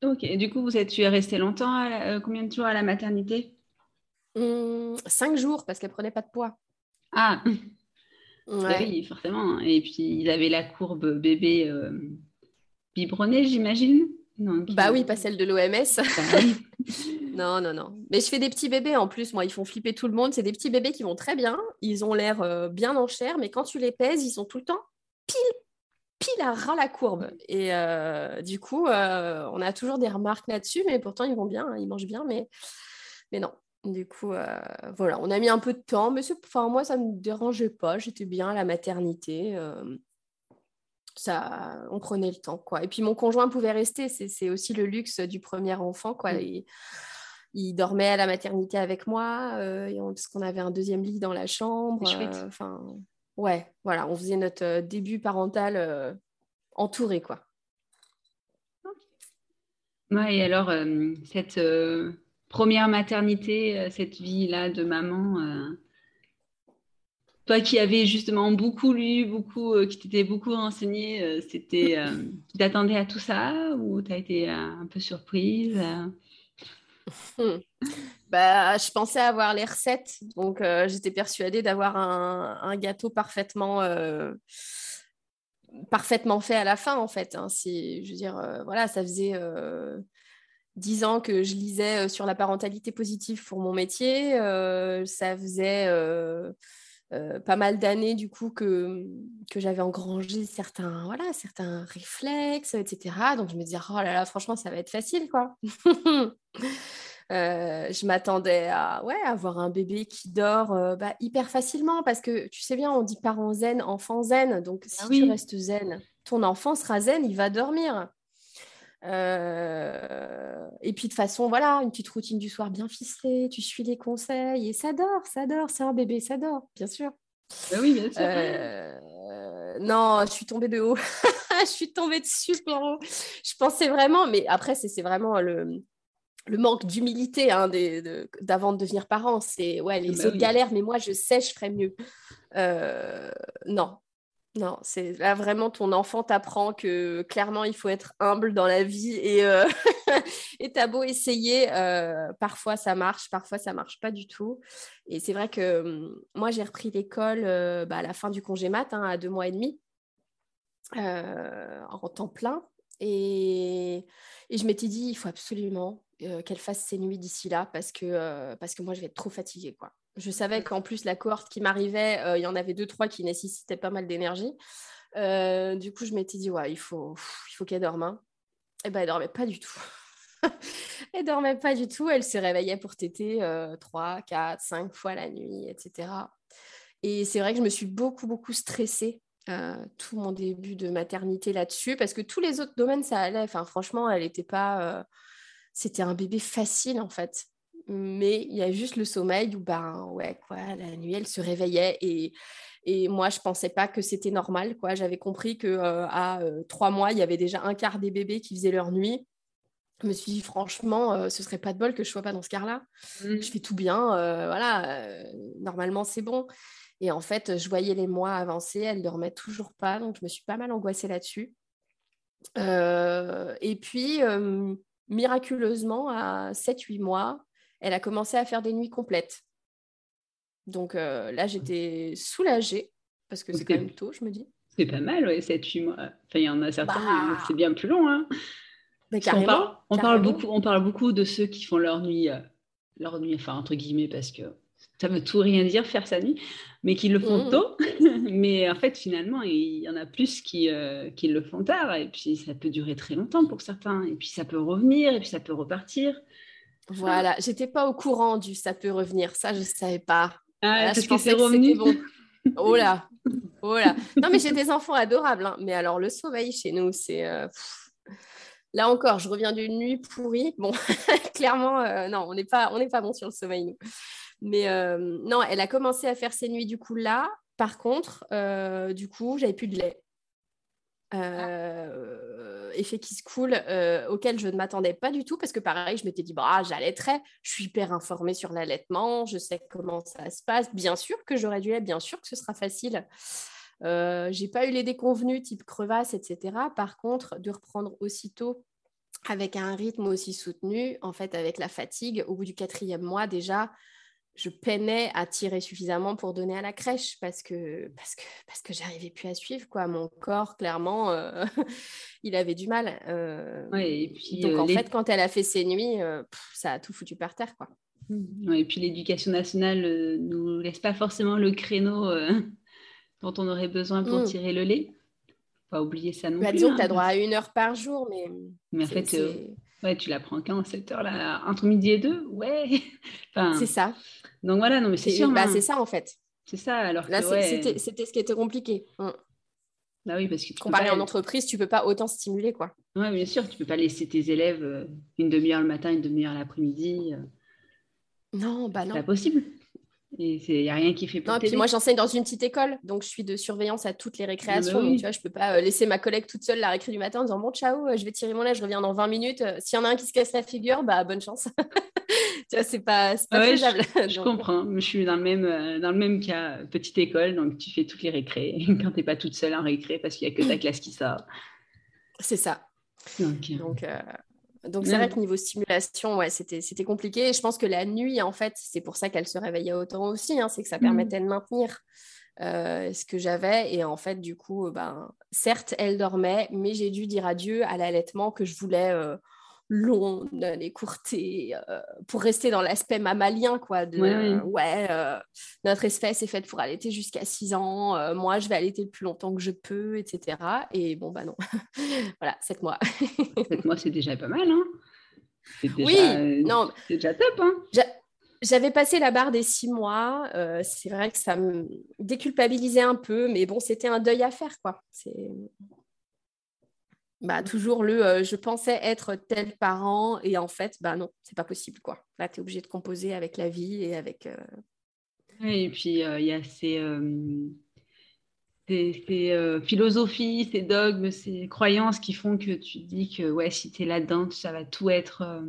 Ok, et du coup, vous êtes, tu es restée longtemps, combien de jours à la maternité? Hum, cinq jours parce qu'elle prenait pas de poids. Ah Oui, forcément. Et puis, ils avaient la courbe bébé euh, biberonné, j'imagine Bah oui, pas celle de l'OMS. Bah <laughs> non, non, non. Mais je fais des petits bébés en plus. Moi, ils font flipper tout le monde. C'est des petits bébés qui vont très bien. Ils ont l'air euh, bien en chair, mais quand tu les pèses, ils sont tout le temps pile, pile à ras la courbe. Et euh, du coup, on a toujours des remarques là-dessus, mais pourtant, ils vont bien, hein. ils mangent bien, mais, mais non. Du coup, euh, voilà, on a mis un peu de temps, mais enfin, moi, ça ne me dérangeait pas. J'étais bien à la maternité. Euh, ça, on prenait le temps, quoi. Et puis, mon conjoint pouvait rester. C'est aussi le luxe du premier enfant, quoi. Mm. Il, dormait à la maternité avec moi, euh, parce qu'on avait un deuxième lit dans la chambre. Enfin, ouais, voilà, on faisait notre début parental entouré, quoi. Ouais, et alors, cette première maternité, euh, cette vie-là de maman euh, Toi qui avais justement beaucoup lu, beaucoup, euh, qui t'étais beaucoup renseigné, c'était, tu t'attendais à tout ça ou tu as été un peu surprise <laughs> bah, je pensais avoir les recettes, donc j'étais persuadée d'avoir un, gâteau parfaitement, parfaitement fait à la fin, en fait. Hein. je veux dire, voilà, ça faisait dix ans que je lisais euh, sur la parentalité positive pour mon métier. Euh, ça faisait euh, pas mal d'années du coup que, que j'avais engrangé certains, voilà, certains réflexes, etc. Donc je me disais, oh là là, franchement, ça va être facile, quoi. <laughs> je m'attendais à ouais, avoir un bébé qui dort bah, hyper facilement parce que tu sais bien, on dit parent zen, enfant zen. Donc ah si tu restes zen, ton enfant sera zen, il va dormir. Euh, et puis de façon, voilà, une petite routine du soir bien ficelée, tu suis les conseils et ça dort, ça dort, c'est un bébé, ça dort, bien sûr. Bah oui, bien sûr. Euh, non, je suis tombée de haut. <laughs> je suis tombée de super haut. Je pensais vraiment, mais après, c'est vraiment le, le manque d'humilité hein, d'avant de, devenir parent. C'est ouais, les bah autres galères, mais moi, je sais, je ferais mieux. Euh, non, non, c'est là vraiment ton enfant t'apprend que clairement il faut être humble dans la vie et euh, <laughs> t'as beau essayer, euh, parfois ça marche, parfois ça marche pas du tout. Et c'est vrai que hum, moi j'ai repris l'école euh, bah, à la fin du congé mat, hein, à deux mois et demi, en temps plein. Et, et je m'étais dit il faut absolument qu'elle fasse ses nuits d'ici là parce que, parce que moi je vais être trop fatiguée quoi. Je savais qu'en plus, la cohorte qui m'arrivait, euh, il y en avait deux, trois qui nécessitaient pas mal d'énergie. Euh, du coup, je m'étais dit, ouais, il faut, faut qu'elle dorme. Et hein. eh ben, elle dormait pas du tout. <laughs> elle dormait pas du tout. Elle se réveillait pour téter euh, trois, quatre, cinq fois la nuit, etc. Et c'est vrai que je me suis beaucoup, beaucoup stressée tout mon début de maternité là-dessus parce que tous les autres domaines, ça allait. Franchement, elle n'était pas. C'était un bébé facile en fait mais il y a juste le sommeil où, ben ouais, quoi, la nuit, elle se réveillait et, et moi, je pensais pas que c'était normal, quoi. J'avais compris que euh, à euh, trois mois, il y avait déjà un quart des bébés qui faisaient leur nuit. Je me suis dit, franchement, euh, ce serait pas de bol que je sois pas dans ce quart-là. Mmh. Je fais tout bien, voilà, normalement, c'est bon. Et en fait, je voyais les mois avancer, elle dormait toujours pas, donc je me suis pas mal angoissée là-dessus. et puis, miraculeusement, à 7-8 mois, elle a commencé à faire des nuits complètes. Donc euh, là, j'étais soulagée parce que c'est quand même tôt, je me dis. C'est pas mal, ouais, 7-8 mois. Enfin, il y en a certains, bah. c'est bien plus long. Hein. On, parle, on, parle, beaucoup, on parle beaucoup de ceux qui font leur nuit, euh, leur nuit, enfin, entre guillemets, parce que ça veut tout rien dire faire sa nuit, mais qui le font mmh. tôt. <laughs> mais en fait, finalement, il y en a plus qui, euh, qui le font tard. Et puis, ça peut durer très longtemps pour certains. Et puis, ça peut revenir, et puis ça peut repartir. Voilà, j'étais pas au courant du ça peut revenir. Ça, je savais pas. Ah, parce que c'est revenu. Bon. <laughs> Oh là, oh là. Non, mais j'ai des enfants adorables. Hein. Mais alors, le sommeil chez nous, c'est. Euh, là encore, je reviens d'une nuit pourrie. Bon, <laughs> clairement, euh, non, on n'est pas, on pas bon sur le sommeil, nous. Mais euh, non, elle a commencé à faire ses nuits du coup là. Par contre, du coup, j'avais plus de lait. Euh, effet qui se coule auquel je ne m'attendais pas du tout parce que pareil, je m'étais dit, bah, j'allaiterai, je suis hyper informée sur l'allaitement, je sais comment ça se passe. Bien sûr que j'aurais du lait, bien sûr que ce sera facile. Euh, j'ai pas eu les déconvenus type crevasse, etc. Par contre, de reprendre aussitôt avec un rythme aussi soutenu, en fait, avec la fatigue, au bout du quatrième mois déjà, je peinais à tirer suffisamment pour donner à la crèche parce que parce que parce que j'arrivais plus à suivre quoi mon corps clairement euh, <laughs> il avait du mal euh, et puis, donc euh, en fait quand elle a fait ses nuits ça a tout foutu par terre quoi mmh. et puis l'éducation nationale nous laisse pas forcément le créneau <laughs> dont on aurait besoin pour mmh. tirer le lait pas oublier ça non bah, plus disons que tu as hein. droit à une heure par jour mais mais en fait Ouais, tu la prends quand cette heure-là? Entre midi et deux? Ouais. <laughs> c'est ça. Donc voilà, non, mais c'est sûr. Bah, hein. c'est ça en fait. C'est ça. Alors Là, c'était ce qui était compliqué. Mmh. Bah oui, parce que comparé en entreprise, tu peux pas autant stimuler quoi. Oui, bien sûr, tu peux pas laisser tes élèves euh, une demi-heure le matin, une demi-heure l'après-midi. Euh. Non, bah non. C'est pas possible. Et il n'y a rien qui fait Non, puis moi, j'enseigne dans une petite école, donc je suis de surveillance à toutes les récréations. Ah bah tu vois, je ne peux pas euh, laisser ma collègue toute seule la récré du matin en disant Bon, ciao, euh, je vais tirer mon lait, je reviens dans 20 minutes. Euh, s'il y en a un qui se casse la figure, bah bonne chance. <laughs> tu vois, c'est pas, pas faisable. <laughs> Je, comprends. Je suis dans le, même, dans le même cas, petite école, donc tu fais toutes les récrés <laughs> quand tu n'es pas toute seule en récré parce qu'il n'y a que ta classe qui sort. C'est ça. Donc, donc c'est vrai que niveau stimulation, ouais, c'était, c'était compliqué. Et je pense que la nuit, en fait, c'est pour ça qu'elle se réveillait autant aussi, hein, c'est que ça mmh. permettait de maintenir euh, ce que j'avais. Et en fait, du coup, ben, certes, elle dormait, mais j'ai dû dire adieu à l'allaitement que je voulais euh, long, écourté, euh, pour rester dans l'aspect mammalien, quoi. De, ouais, euh, notre espèce est faite pour allaiter jusqu'à 6 ans, euh, moi je vais allaiter le plus longtemps que je peux, etc. Et bon, bah non, <laughs> voilà, 7 mois. 7 mois, c'est déjà pas mal, hein Oui, non. C'est déjà top, hein j'avais passé la barre des six mois. c'est vrai que ça me déculpabilisait un peu, mais bon, c'était un deuil à faire, quoi. C'est bah, toujours le euh, je pensais être tel parent et en fait, bah non, c'est pas possible. quoi. Là, tu es obligé de composer avec la vie et avec. Euh, et puis, euh, il y a ces, ces, philosophies, ces dogmes, ces croyances qui font que tu dis que ouais, si tu es là-dedans, ça va tout être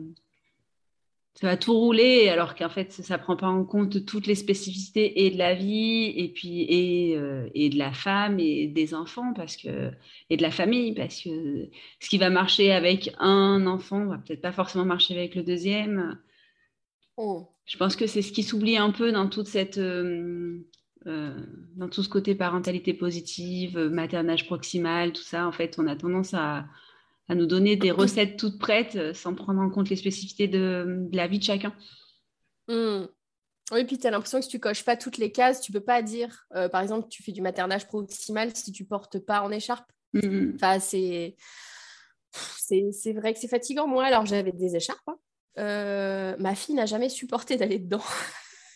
ça va tout rouler alors qu'en fait ça, ne prend pas en compte toutes les spécificités et de la vie et puis et, euh, et, de la femme et des enfants parce que et de la famille parce que ce qui va marcher avec un enfant va peut-être pas forcément marcher avec le deuxième. Oh. Je pense que c'est ce qui s'oublie un peu dans toute cette euh, euh, dans tout ce côté parentalité positive, maternage proximal, tout ça. En fait, on a tendance à à nous donner des recettes toutes prêtes euh, sans prendre en compte les spécificités de, la vie de chacun. Hmm. Oui, puis tu as l'impression que si tu coches pas toutes les cases, tu peux pas dire, euh, par exemple, tu fais du maternage proximal si tu portes pas en écharpe. Hmm. Enfin, c'est... c'est vrai que c'est fatigant. Moi, alors j'avais des écharpes. Hein. Euh, ma fille n'a jamais supporté d'aller dedans.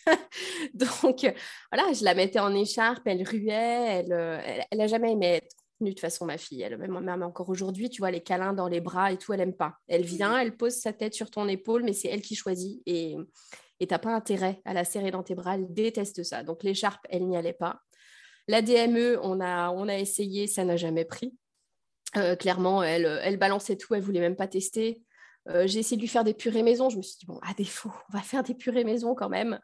<laughs> Donc, voilà, je la mettais en écharpe, elle ruait, elle, elle, elle a jamais aimé être de toute façon, ma fille. Elle, même, même encore aujourd'hui, tu vois, les câlins dans les bras et tout, elle aime pas. Elle vient, elle pose sa tête sur ton épaule, mais c'est elle qui choisit. Et tu n'as pas intérêt à la serrer dans tes bras. Elle déteste ça. Donc, l'écharpe, elle n'y allait pas. La DME, on a, on a essayé, ça n'a jamais pris. Euh, clairement, elle, elle balançait tout, elle voulait même pas tester. Euh, j'ai essayé de lui faire des purées maison. Je me suis dit, bon, à défaut, on va faire des purées maison quand même.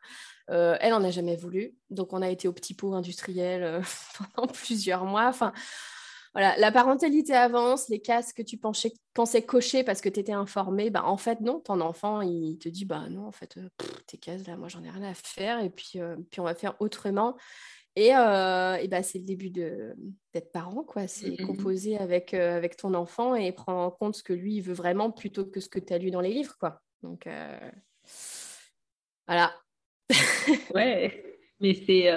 Euh, elle en a jamais voulu. Donc, on a été au petit pot industriel <laughs> pendant plusieurs mois. Enfin, voilà, la parentalité avance, les cases que tu pensais, cocher parce que tu étais informé, bah, en fait, non, ton enfant, il te dit, bah non, en fait, euh, tes cases, là, moi, j'en ai rien à faire, et puis, euh, puis on va faire autrement. Et, euh, et bah, c'est le début d'être parent, quoi. C'est mmh, mmh, mmh. composer avec, avec ton enfant et prendre en compte ce que lui, il veut vraiment plutôt que ce que tu as lu dans les livres, quoi. Donc, voilà. <laughs> Ouais, mais c'est.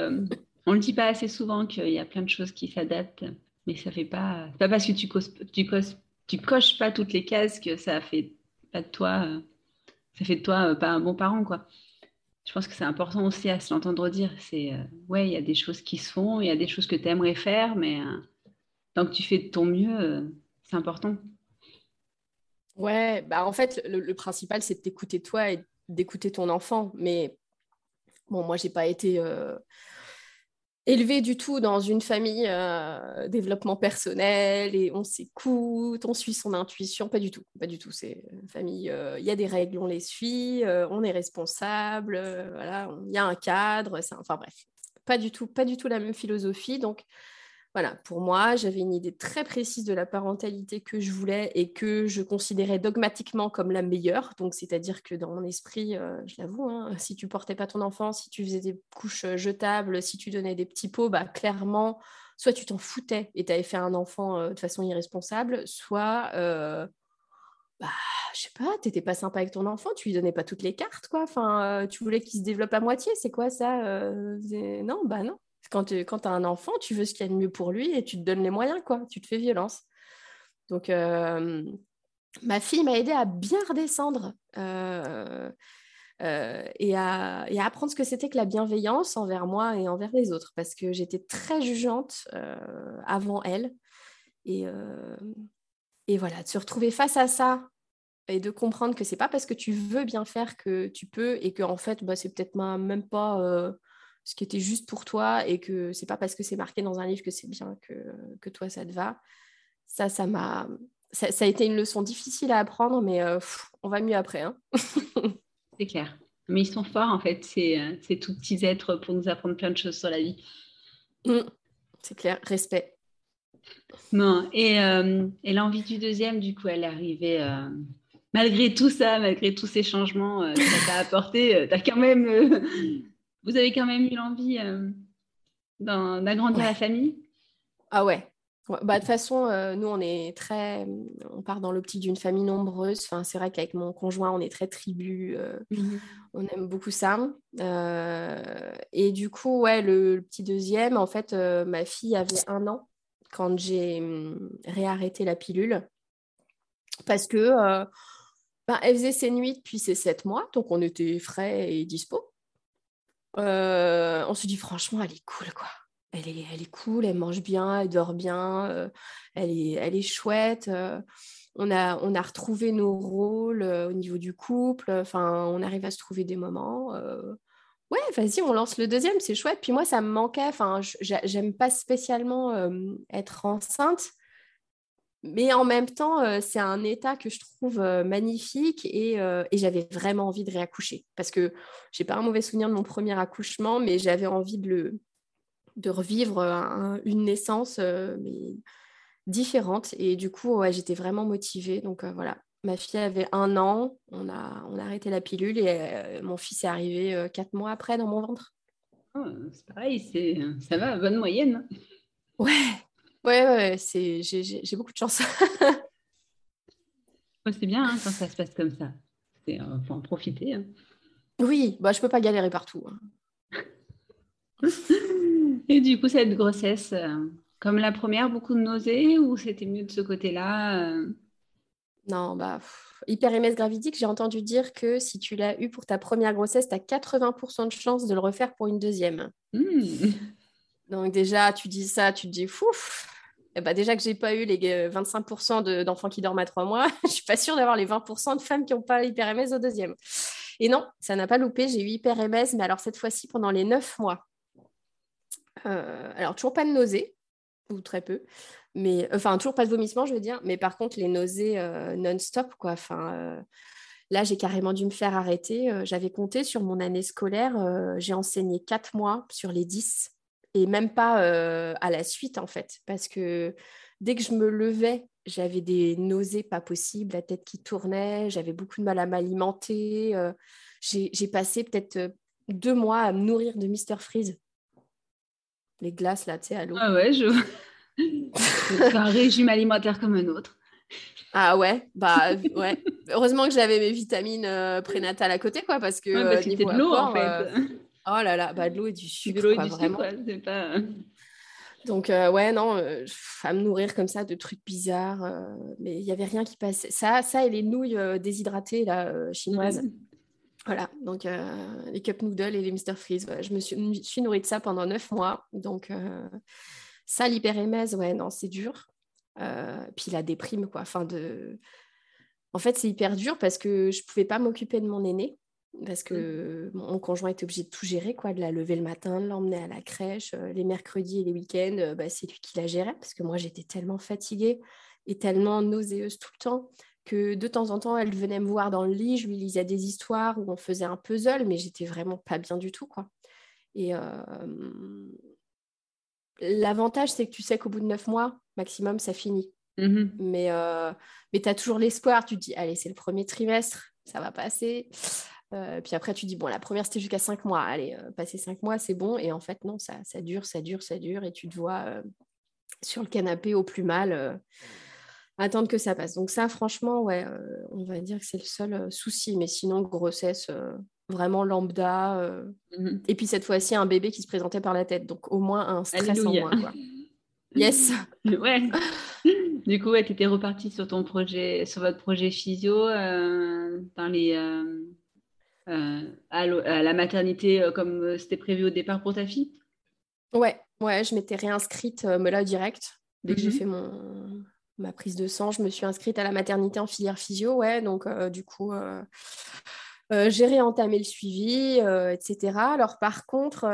On le dit pas assez souvent qu'il y a plein de choses qui s'adaptent, mais ça fait pas. Pas parce que tu, tu coches pas toutes les cases que ça fait pas de toi. Euh, ça fait de toi pas un bon parent, quoi. Je pense que c'est important aussi à se l'entendre dire. C'est ouais, il y a des choses qui se font, il y a des choses que tu aimerais faire, mais tant que tu fais de ton mieux, c'est important. Ouais, bah en fait, le, principal, c'est d'écouter toi et d'écouter ton enfant. Mais bon, moi, j'ai pas été euh, élevée du tout dans une famille euh, développement personnel et on s'écoute, on suit son intuition. Pas du tout, pas du tout. C'est une famille, euh, il y a des règles, on les suit, on est responsable, voilà, il y a un cadre. Enfin bref, pas du tout, pas du tout la même philosophie. Donc, voilà, pour moi, j'avais une idée très précise de la parentalité que je voulais et que je considérais dogmatiquement comme la meilleure. Donc, c'est-à-dire que dans mon esprit, euh, je l'avoue, hein, si tu portais pas ton enfant, si tu faisais des couches euh, jetables, si tu donnais des petits pots, bah, clairement, soit tu t'en foutais et tu avais fait un enfant euh, de façon irresponsable, soit, bah, je sais pas, tu n'étais pas sympa avec ton enfant, tu lui donnais pas toutes les cartes, quoi. Enfin, tu voulais qu'il se développe à moitié, c'est quoi ça Non, bah non. Quand tu as un enfant, tu veux ce qu'il y a de mieux pour lui et tu te donnes les moyens, quoi. Tu te fais violence. Donc, euh, ma fille m'a aidé à bien redescendre euh, euh, et, à, apprendre ce que c'était que la bienveillance envers moi et envers les autres, parce que j'étais très jugeante avant elle. Et, et voilà, de se retrouver face à ça et de comprendre que c'est pas parce que tu veux bien faire que tu peux et que en fait, bah, c'est peut-être même pas ce qui était juste pour toi et que c'est pas parce que c'est marqué dans un livre que c'est bien que, que toi ça te va. Ça, ça m'a. Ça, a été une leçon difficile à apprendre, mais euh, on va mieux après. Hein. <laughs> c'est clair. Mais ils sont forts en fait, ces, euh, ces tout petits êtres pour nous apprendre plein de choses sur la vie. Mmh. c'est clair, respect. Non, et, euh, et l'envie du deuxième, du coup, elle est arrivée malgré tout ça, malgré tous ces changements que ça t'a apporté, tu as quand même vous avez quand même eu l'envie euh, d'agrandir la famille? Ah ouais. Bah, de toute façon, euh, nous, on est très. On part dans l'optique d'une famille nombreuse. Enfin, c'est vrai qu'avec mon conjoint, on est très tribu. Euh, mhm. On aime beaucoup ça. et du coup, ouais, le, petit deuxième, en fait, ma fille avait un an quand j'ai hum, réarrêté la pilule. Parce que. Bah, elle faisait ses nuits depuis ses sept mois, donc on était frais et dispo. Euh, on se dit franchement, elle est cool, quoi. Elle est, elle est cool, elle mange bien, elle dort bien, euh, elle, est, elle est chouette. Euh, on, a, on a retrouvé nos rôles au niveau du couple. Enfin, on arrive à se trouver des moments. ouais, vas-y, on lance le deuxième, c'est chouette. Puis moi, ça me manquait. Enfin, j'aime pas spécialement être enceinte mais en même temps, euh, c'est un état que je trouve euh, magnifique euh, et, j'avais vraiment envie de réaccoucher parce que j'ai pas un mauvais souvenir de mon premier accouchement, mais j'avais envie de, le, de revivre une naissance mais différente et du coup, j'étais vraiment motivée. Donc voilà, ma fille avait un an, on a, on a arrêté la pilule et mon fils est arrivé quatre mois après dans mon ventre. Ah, c'est pareil, ça va, bonne moyenne. Ouais, Ouais, ouais, c'est, j'ai, beaucoup de chance. <laughs> c'est bien hein, quand ça se passe comme ça. Il euh, faut en profiter. Hein. Oui, bah, je peux pas galérer partout. Hein. <laughs> Et du coup, cette grossesse, euh, comme la première, beaucoup de nausées ou c'était mieux de ce côté-là euh? Non, bah, hyper MS gravidique, j'ai entendu dire que si tu l'as eu pour ta première grossesse, tu as 80% de chance de le refaire pour une deuxième. Mmh. Donc déjà, tu dis ça, tu te dis, fouf, eh ben déjà que j'ai pas eu les 25% euh, d'enfants qui dorment à trois mois, <laughs> je suis pas sûre d'avoir les 20% de femmes qui n'ont pas l'hyper-MS au deuxième. Et non, ça n'a pas loupé, j'ai eu hyper-MS, mais alors cette fois-ci pendant les neuf mois. Euh, alors toujours pas de nausées, ou très peu, mais enfin toujours pas de vomissement, je veux dire, mais par contre les nausées euh, non-stop, quoi. Enfin, là j'ai carrément dû me faire arrêter. J'avais compté sur mon année scolaire, j'ai enseigné quatre mois sur les dix et même pas euh, à la suite en fait, parce que dès que je me levais, j'avais des nausées pas possibles, la tête qui tournait, j'avais beaucoup de mal à m'alimenter. Euh, j'ai passé peut-être euh, deux mois à me nourrir de Mister Freeze. Les glaces là, tu sais, à l'eau. Ah ouais, je un régime alimentaire comme un autre. Ah ouais, bah ouais. Heureusement que j'avais mes vitamines prénatales à côté, quoi, parce que ouais, bah, de l'eau en fait. Oh là là, bah, de l'eau et du sucre. De l'eau et du sucre, c'est pas. <laughs> Donc, euh, ouais, non, euh, à me nourrir comme ça de trucs bizarres. Euh, mais il n'y avait rien qui passait. Ça, ça et les nouilles déshydratées là, chinoises. Voilà, donc les cup noodles et les Mr. Freeze. je me suis, suis, nourrie de ça pendant neuf mois. Donc, ça, l'hyperémèse, ouais, non, c'est dur. puis la déprime, quoi. Enfin, de... En fait, c'est hyper dur parce que je ne pouvais pas m'occuper de mon aîné parce que mon conjoint était obligé de tout gérer, quoi, de la lever le matin, de l'emmener à la crèche, euh, les mercredis et les week-ends, euh, bah, c'est lui qui la gérait, parce que moi j'étais tellement fatiguée et tellement nauséeuse tout le temps que de temps en temps elle venait me voir dans le lit, je lui lisais des histoires où on faisait un puzzle, mais j'étais vraiment pas bien du tout, quoi. Et l'avantage, c'est que tu sais qu'au bout de neuf mois, maximum, ça finit. Mmh mais, euh, mais tu as toujours l'espoir, tu te dis, allez, c'est le premier trimestre, ça va passer. Euh, puis après, tu dis, bon, la première, c'était jusqu'à cinq mois. Allez, euh, passer cinq mois, c'est bon. Et en fait, non, ça, ça dure, ça dure, ça dure. Et tu te vois euh, sur le canapé au plus mal, attendre que ça passe. Donc ça, franchement, ouais, on va dire que c'est le seul souci. Mais sinon, grossesse vraiment lambda. Mmh et puis cette fois-ci, un bébé qui se présentait par la tête. Donc au moins un stress en moins. Quoi. <laughs> Yes. ouais. <laughs> Du coup, tu étais repartie sur ton projet, sur votre projet physio dans les euh, à, la maternité euh, comme euh, c'était prévu au départ pour ta fille? Ouais, ouais, je m'étais réinscrite me là direct. Dès que j'ai mhm. fait mon, ma prise de sang, je me suis inscrite à la maternité en filière physio, ouais. Donc, du coup, j'ai réentamé le suivi, etc. Alors, par contre,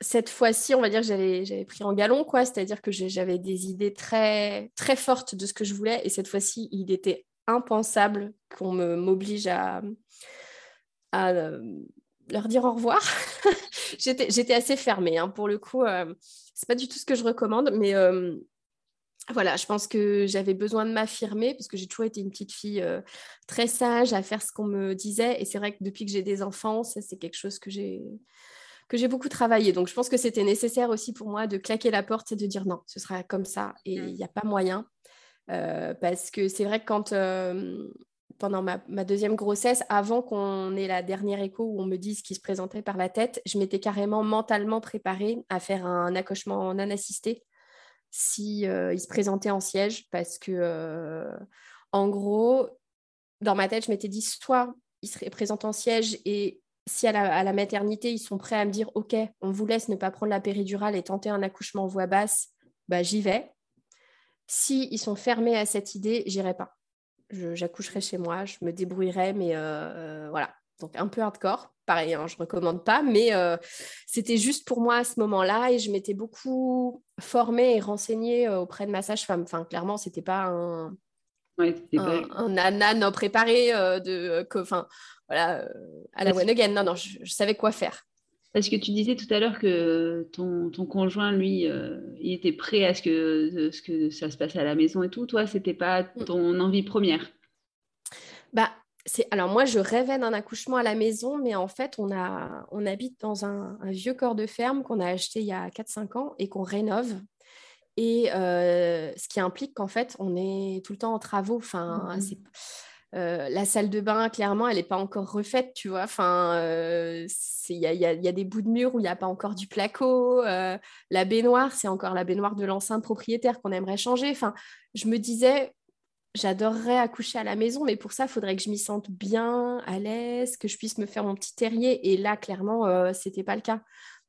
cette fois-ci, on va dire que j'avais pris en galon, quoi. C'est-à-dire que j'avais des idées très, très fortes de ce que je voulais. Et cette fois-ci, il était impensable qu'on m'oblige à, à euh, leur dire au revoir. <laughs> J'étais assez fermée. Hein. Pour le coup, euh, c'est pas du tout ce que je recommande, mais euh, voilà, je pense que j'avais besoin de m'affirmer parce que j'ai toujours été une petite fille très sage à faire ce qu'on me disait. Et c'est vrai que depuis que j'ai des enfants, ça, c'est quelque chose que j'ai que j'ai beaucoup travaillé. Donc, je pense que c'était nécessaire aussi pour moi de claquer la porte et de dire non, ce sera comme ça et mmh. il n'y a pas moyen. Euh, parce que c'est vrai que quand, euh, pendant ma, deuxième grossesse, avant qu'on ait la dernière écho où on me dise ce qui se présentait par la tête, je m'étais carrément mentalement préparée à faire un accouchement non assisté si euh, se présentait en siège parce que en gros dans ma tête je m'étais dit soit il serait présent en siège et si à la, à la, maternité ils sont prêts à me dire ok on vous laisse ne pas prendre la péridurale et tenter un accouchement en voix basse bah j'y vais si ils sont fermés à cette idée, j'irai pas. J'accoucherai chez moi, je me débrouillerai, mais euh, euh, voilà. Donc un peu hardcore, pareil, hein, je recommande pas, mais euh, c'était juste pour moi à ce moment-là et je m'étais beaucoup formée et renseignée auprès de ma sage-femme. Enfin, clairement, c'était pas un, ouais, un, préparé de, enfin, voilà, à la one again. Non, non, je, savais quoi faire. Parce que tu disais tout à l'heure que ton, ton, conjoint, lui, euh, il était prêt à ce que, ce que ça se passe à la maison et tout. Toi, c'était pas mm. ton envie première Bah, c'est alors moi, je rêvais d'un accouchement à la maison, mais en fait, on, a, on habite dans un, vieux corps de ferme qu'on a acheté il y a 4-5 ans et qu'on rénove. Et euh, ce qui implique qu'en fait, on est tout le temps en travaux. Enfin, mm, mm. c'est la salle de bain, clairement, elle n'est pas encore refaite, tu vois? Enfin, il y, a, des bouts de mur où il n'y a pas encore du placo. La baignoire, c'est encore la baignoire de l'ancien propriétaire qu'on aimerait changer. Enfin, je me disais, j'adorerais accoucher à la maison, mais pour ça, il faudrait que je m'y sente bien, à l'aise, que je puisse me faire mon petit terrier. Et là, clairement, ce n'était pas le cas.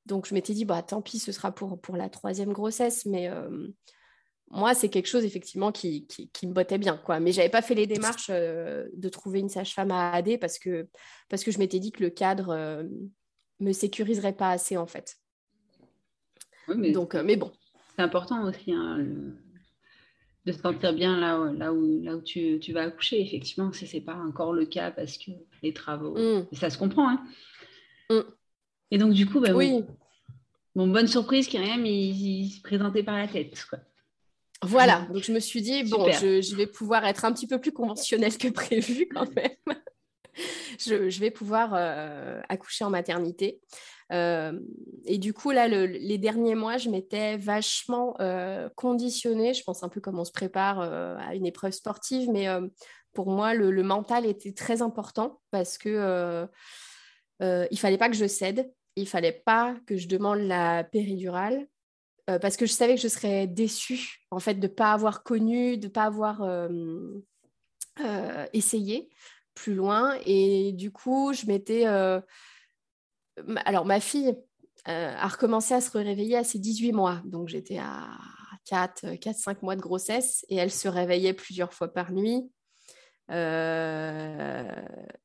Donc, je m'étais dit, bah, tant pis, ce sera pour, pour la troisième grossesse. Mais moi, c'est quelque chose effectivement qui, me bottait bien. Quoi. Mais je n'avais pas fait les démarches euh, de trouver une sage-femme à AD parce que, parce que je m'étais dit que le cadre ne euh, me sécuriserait pas assez en fait. mais Donc, euh, mais bon. C'est important aussi hein, de se sentir bien là, là où, là où tu, vas accoucher. Effectivement, ce n'est pas encore le cas parce que les travaux, mm. ça se comprend. Hein. Mm. Et donc, du coup, bah, oui. bon, bonne surprise, Kyriam, il, il se présentait par la tête. Quoi. Voilà, donc je me suis dit, bon, je, vais pouvoir être un petit peu plus conventionnelle que prévu quand même. <laughs> je, vais pouvoir euh, accoucher en maternité. Euh, et du coup, là, les derniers mois, je m'étais vachement euh, conditionnée. Je pense un peu comme on se prépare à une épreuve sportive, mais pour moi, le, mental était très important parce que il fallait pas que je cède, il fallait pas que je demande la péridurale euh, parce que je savais que je serais déçue en fait de pas avoir connu, de pas avoir euh, essayé plus loin. Et du coup je m'étais alors ma fille a recommencé à se réveiller à ses 18 mois. Donc j'étais à 4 4 5 mois de grossesse et elle se réveillait plusieurs fois par nuit euh,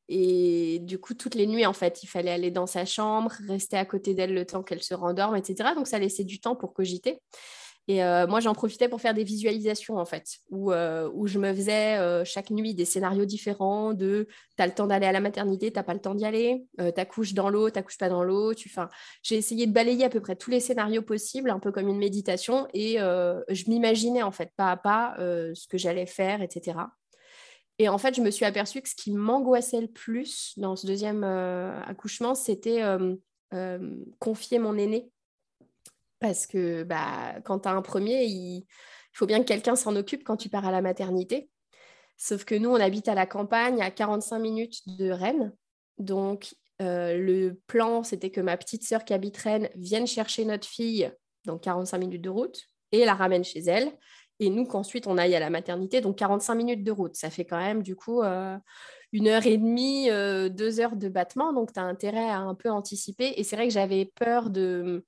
et du coup, toutes les nuits, en fait, il fallait aller dans sa chambre, rester à côté d'elle le temps qu'elle se rendorme, etc. Donc, ça laissait du temps pour cogiter. Et euh, moi, j'en profitais pour faire des visualisations, en fait, où, euh, où je me faisais chaque nuit des scénarios différents de tu as le temps d'aller à la maternité, tu n'as pas le temps d'y aller, tu couches dans l'eau, tu couches pas dans l'eau. J'ai essayé de balayer à peu près tous les scénarios possibles, un peu comme une méditation, et je m'imaginais, en fait, pas à pas, ce que j'allais faire, etc. Et en fait, je me suis aperçue que ce qui m'angoissait le plus dans ce deuxième euh, accouchement, c'était euh, euh, confier mon aîné. Parce que bah, quand tu as un premier, il, faut bien que quelqu'un s'en occupe quand tu pars à la maternité. Sauf que nous, on habite à la campagne, à 45 minutes de Rennes. Donc, le plan, c'était que ma petite sœur qui habite Rennes vienne chercher notre fille, donc 45 minutes de route, et la ramène chez elle et nous qu'ensuite on aille à la maternité, donc 45 minutes de route. Ça fait quand même du coup euh, une heure et demie, euh, deux heures de battement, donc tu as intérêt à un peu anticiper. Et c'est vrai que j'avais peur de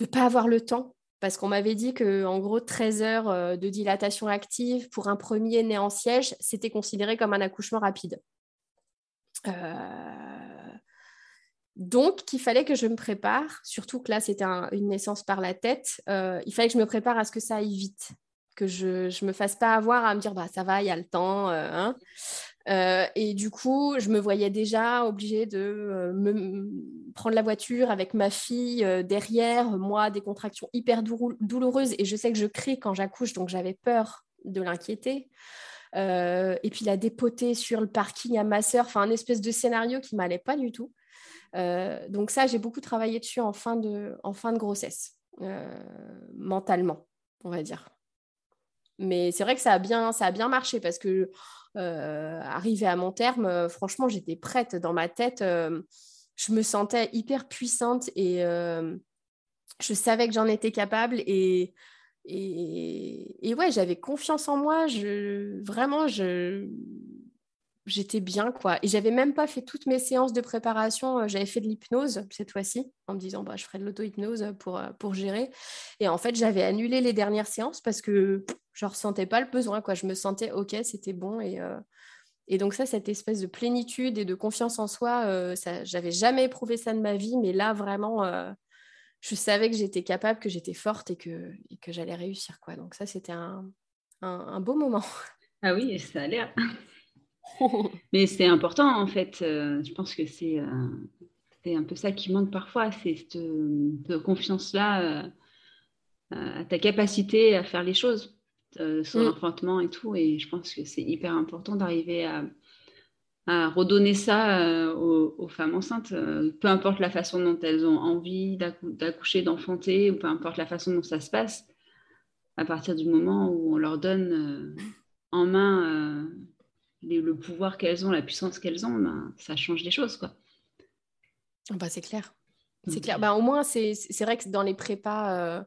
ne pas avoir le temps, parce qu'on m'avait dit que en gros 13 heures euh, de dilatation active pour un premier né en siège, c'était considéré comme un accouchement rapide. Donc, il fallait que je me prépare, surtout que là, c'était une naissance par la tête. Euh, il fallait que je me prépare à ce que ça aille vite, que je ne me fasse pas avoir à me dire, bah, ça va, il y a le temps. Euh, hein. euh, et du coup, je me voyais déjà obligée de prendre la voiture avec ma fille derrière, moi, des contractions hyper douloureuses. Et je sais que je crie quand j'accouche, donc j'avais peur de l'inquiéter. et puis la dépoter sur le parking à ma sœur, enfin un espèce de scénario qui m'allait pas du tout. Euh, donc ça, j'ai beaucoup travaillé dessus en fin de, en fin de grossesse, euh, mentalement, on va dire. Mais c'est vrai que ça a bien, ça a bien marché parce que euh, arrivé à mon terme, franchement, j'étais prête dans ma tête. je me sentais hyper puissante et je savais que j'en étais capable et, et, et ouais, j'avais confiance en moi. Je, vraiment, je, j'étais bien quoi. Et j'avais même pas fait toutes mes séances de préparation. Euh, j'avais fait de l'hypnose cette fois-ci en me disant bah je ferai de l'auto-hypnose pour, euh, pour gérer. Et en fait j'avais annulé les dernières séances parce que je ressentais pas le besoin quoi. Je me sentais ok, c'était bon et euh, et donc ça cette espèce de plénitude et de confiance en soi, ça j'avais jamais éprouvé ça de ma vie, mais là vraiment je savais que j'étais capable, que j'étais forte et que que j'allais réussir quoi. Donc ça c'était un, un, un beau moment. Ah oui, ça a l'air. <laughs> Mais c'est important en fait. Euh, je pense que c'est euh, un peu ça qui manque parfois, c'est cette, confiance-là euh, à ta capacité à faire les choses, sur mm. l'enfantement et tout. Et je pense que c'est hyper important d'arriver à, redonner ça aux, femmes enceintes, peu importe la façon dont elles ont envie d'accoucher, d'enfanter, ou peu importe la façon dont ça se passe, à partir du moment où on leur donne en main le pouvoir qu'elles ont, la puissance qu'elles ont, ben, ça change les choses. quoi. Bah, c'est clair. C'est clair. Bah, au moins, c'est vrai que dans les prépas euh,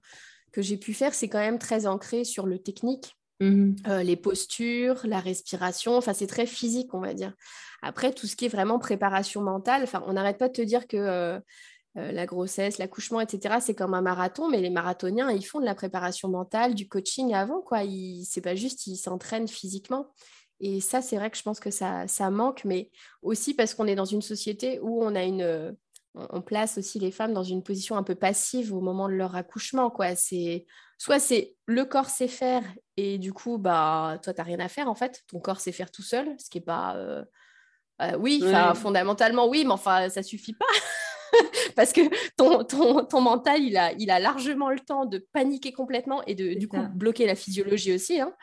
que j'ai pu faire, c'est quand même très ancré sur le technique. Mmh euh, les postures, la respiration, enfin c'est très physique on va dire. Après tout ce qui est vraiment préparation mentale, enfin on n'arrête pas de te dire que euh, la grossesse, l'accouchement, etc. C'est comme un marathon, mais les marathoniens, ils font de la préparation mentale, du coaching avant, quoi. C'est pas juste, ils s'entraînent physiquement. Et ça, c'est vrai que je pense que ça, ça manque, mais aussi parce qu'on est dans une société où on a une, on place aussi les femmes dans une position un peu passive au moment de leur accouchement. Quoi. C'est, soit c'est le corps sait faire et du coup, bah, toi, tu n'as rien à faire en fait. Ton corps sait faire tout seul, ce qui n'est pas... Euh, euh, oui, fondamentalement, oui, mais enfin, ça suffit pas. <laughs> Parce que ton, ton, ton, mental, il a, il a largement le temps de paniquer complètement et de du coup bloquer la physiologie aussi. Hein.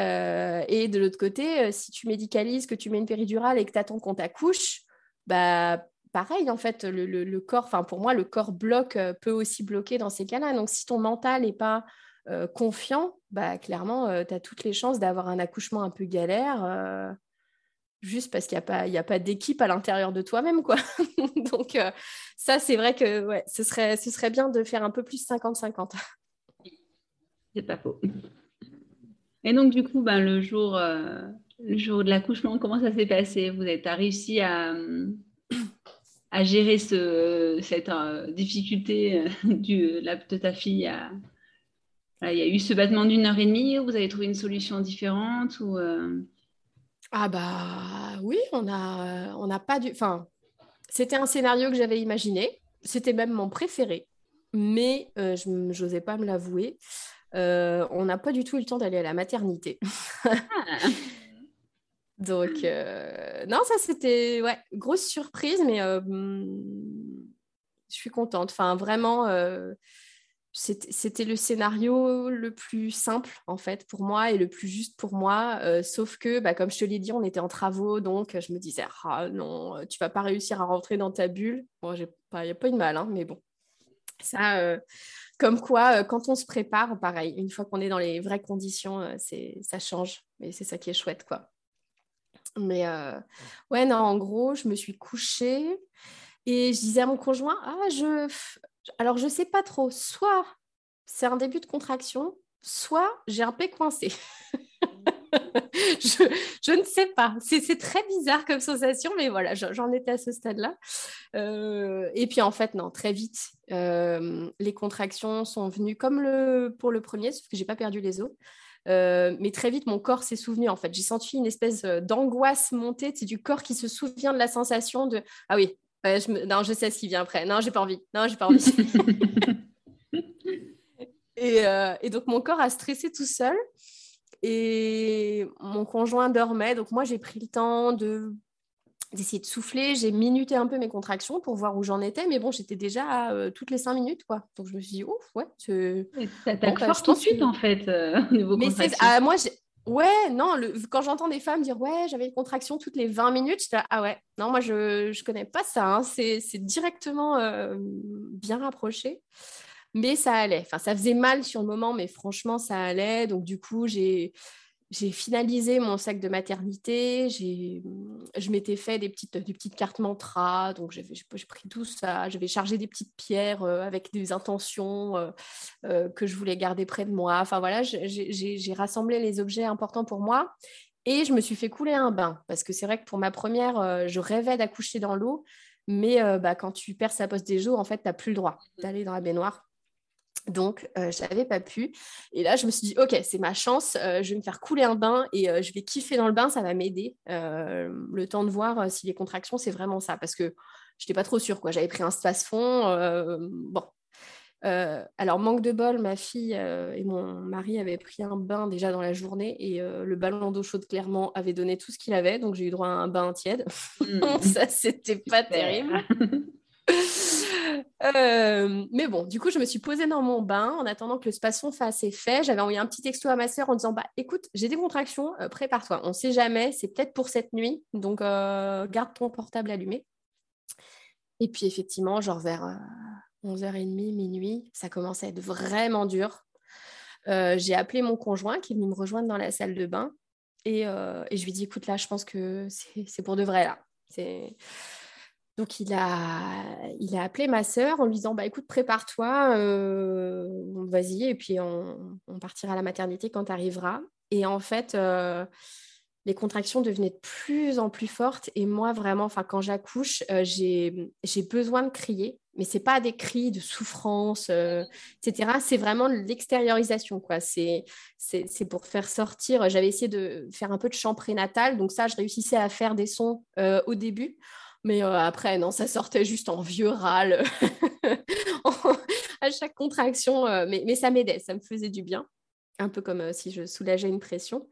Euh, et de l'autre côté, euh, si tu médicalises, que tu mets une péridurale et que tu attends qu'on t'accouche, bah, pareil, en fait, le, corps, enfin pour moi, le corps bloque, euh, peut aussi bloquer dans ces cas-là. Donc, si ton mental n'est pas confiant, bah, clairement, tu as toutes les chances d'avoir un accouchement un peu galère juste parce qu'il n'y a pas, pas d'équipe à l'intérieur de toi-même. quoi. <laughs> Donc, ça, c'est vrai que ouais, ce, serait, ce serait bien de faire un peu plus 50-50. C'est pas faux. Et donc, du coup, ben, le, jour, euh, le jour de l'accouchement, comment ça s'est passé? Vous avez réussi à, à gérer ce, cette euh, difficulté du, de ta fille Il y a eu ce battement d'une heure et demie, vous avez trouvé une solution différente ou, ah bah oui, on a, on n'a pas dû. Enfin, c'était un scénario que j'avais imaginé. C'était même mon préféré, mais euh, je n'osais pas me l'avouer. Euh, on n'a pas du tout eu le temps d'aller à la maternité. Ah. <laughs> Donc, euh, non, ça c'était ouais, grosse surprise, mais je suis contente. Enfin, vraiment, c'était le scénario le plus simple en fait pour moi et le plus juste pour moi euh, sauf que bah, comme je te l'ai dit on était en travaux donc je me disais ah non tu vas pas réussir à rentrer dans ta bulle bon il n'y a pas eu de mal hein, mais bon euh, comme quoi euh, quand on se prépare pareil une fois qu'on est dans les vraies conditions c'est ça change et c'est ça qui est chouette quoi mais ouais non en gros je me suis couchée et je disais à mon conjoint ah je alors, je sais pas trop. Soit c'est un début de contraction, soit j'ai un pé coincé. <laughs> je, ne sais pas. C'est très bizarre comme sensation, mais voilà, j'en étais à ce stade-là. Euh, et puis en fait, non, très vite, euh, les contractions sont venues comme le, pour le premier, sauf que j'ai pas perdu les os. Euh, mais très vite, mon corps s'est souvenu. En fait, j'ai senti une espèce d'angoisse monter. C'est du corps qui se souvient de la sensation de ah oui, je Non, je sais ce qui vient après. Non, j'ai pas envie. Non, j'ai pas envie. <laughs> <laughs> Euh, et, donc, mon corps a stressé tout seul. Et mon conjoint dormait. Donc, moi, j'ai pris le temps de d'essayer de souffler. J'ai minuté un peu mes contractions pour voir où j'en étais. Mais bon, j'étais déjà à euh, toutes les cinq minutes. quoi. Donc, je me suis dit, ouf, ouais. Ça t'attaque fort tout de suite, en fait, euh, <laughs> niveau mais ah, moi, Ouais, non, quand j'entends des femmes dire ouais, j'avais une contraction toutes les 20 minutes, je dis ah ouais, non, moi je ne connais pas ça, hein. c'est directement euh, bien rapproché. Mais ça allait, ça faisait mal sur le moment, mais franchement ça allait. Donc du coup, j'ai finalisé mon sac de maternité, je m'étais fait des petites, des petites cartes mantra, donc j'ai pris tout ça, j'avais chargé des petites pierres euh, avec des intentions euh, euh, que je voulais garder près de moi. Enfin voilà, j'ai rassemblé les objets importants pour moi. Et je me suis fait couler un bain. Parce que c'est vrai que pour ma première, je rêvais d'accoucher dans l'eau, mais bah, quand tu perds sa poste des jours, en fait, tu n'as plus le droit d'aller dans la baignoire. Donc, euh, je n'avais pas pu. Et là, je me suis dit, OK, c'est ma chance, euh, je vais me faire couler un bain et euh, je vais kiffer dans le bain, ça va m'aider. le temps de voir si les contractions, c'est vraiment ça. Parce que je n'étais pas trop sûre. J'avais pris un space fond. bon. alors, manque de bol, ma fille et mon mari avaient pris un bain déjà dans la journée et le ballon d'eau chaude, clairement, avait donné tout ce qu'il avait. Donc, j'ai eu droit à un bain tiède. Mmh. <laughs> ça, c'était pas terrible. <laughs> Euh, mais bon, du coup, je me suis posée dans mon bain en attendant que le spasson fasse effet. J'avais envoyé un petit texto à ma sœur en disant bah, écoute, j'ai des contractions, euh, prépare-toi. On ne sait jamais, c'est peut-être pour cette nuit, donc euh, garde ton portable allumé. Et puis, effectivement, genre vers 11h30, minuit, ça commençait à être vraiment dur. j'ai appelé mon conjoint qui est venu me rejoindre dans la salle de bain et, je lui ai dit écoute, là, je pense que c'est pour de vrai là. Donc, il a, il a appelé ma sœur en lui disant bah, écoute, prépare-toi, euh, vas-y, et puis on, partira à la maternité quand tu arriveras. Et en fait, euh, les contractions devenaient de plus en plus fortes. Et moi, vraiment, quand j'accouche, euh, j'ai besoin de crier. Mais ce n'est pas des cris de souffrance, etc. C'est vraiment l'extériorisation. C'est pour faire sortir. J'avais essayé de faire un peu de chant prénatal. Donc ça, je réussissais à faire des sons au début. Mais euh, après, non, ça sortait juste en vieux râle <laughs> à chaque contraction. Euh, mais, mais, ça m'aidait, ça me faisait du bien. Un peu comme euh, si je soulageais une pression.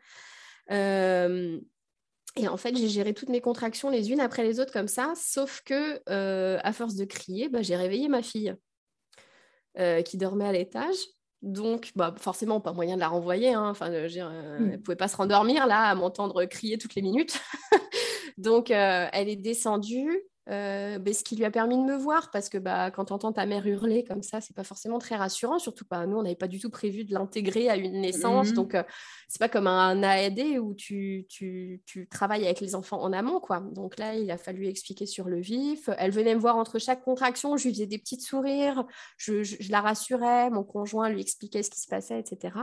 et en fait, j'ai géré toutes mes contractions les unes après les autres comme ça, sauf que à force de crier, bah, j'ai réveillé ma fille qui dormait à l'étage. Donc, bah, forcément, pas moyen de la renvoyer. Hein. Enfin, mmh. elle ne pouvait pas se rendormir là, à m'entendre crier toutes les minutes. <laughs> Donc, euh, elle est descendue. euh, ben, ce qui lui a permis de me voir, parce que bah, quand tu entends ta mère hurler comme ça, c'est pas forcément très rassurant, surtout pas nous, on n'avait pas du tout prévu de l'intégrer à une naissance, mmh donc euh, c'est pas comme un AAD où tu, tu, tu, travailles avec les enfants en amont, quoi. Donc là, il a fallu expliquer sur le vif. Elle venait me voir entre chaque contraction, je lui faisais des petits sourires, je, je la rassurais, mon conjoint lui expliquait ce qui se passait, etc.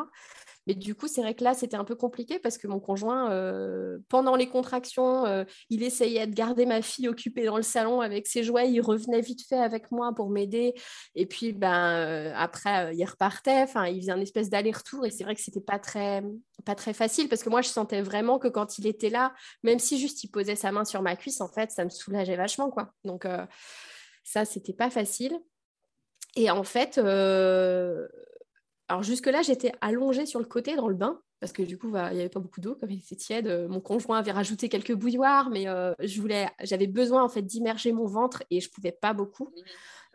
Mais du coup, c'est vrai que là, c'était un peu compliqué parce que mon conjoint, euh, pendant les contractions, euh, il essayait de garder ma fille occupée dans le salon avec ses jouets. Il revenait vite fait avec moi pour m'aider. Et puis, ben, euh, après, il repartait. Enfin, il faisait un espèce d'aller-retour. Et c'est vrai que c'était pas très, pas très facile parce que moi, je sentais vraiment que quand il était là, même si juste il posait sa main sur ma cuisse, en fait, ça me soulageait vachement, quoi. Donc, ça, c'était pas facile. Et en fait, alors jusque-là, j'étais allongée sur le côté dans le bain, parce que du coup, bah, il n'y avait pas beaucoup d'eau, comme il était tiède. Euh, mon conjoint avait rajouté quelques bouilloires, mais euh, je voulais, j'avais besoin en fait d'immerger mon ventre et je ne pouvais pas beaucoup. Mmh.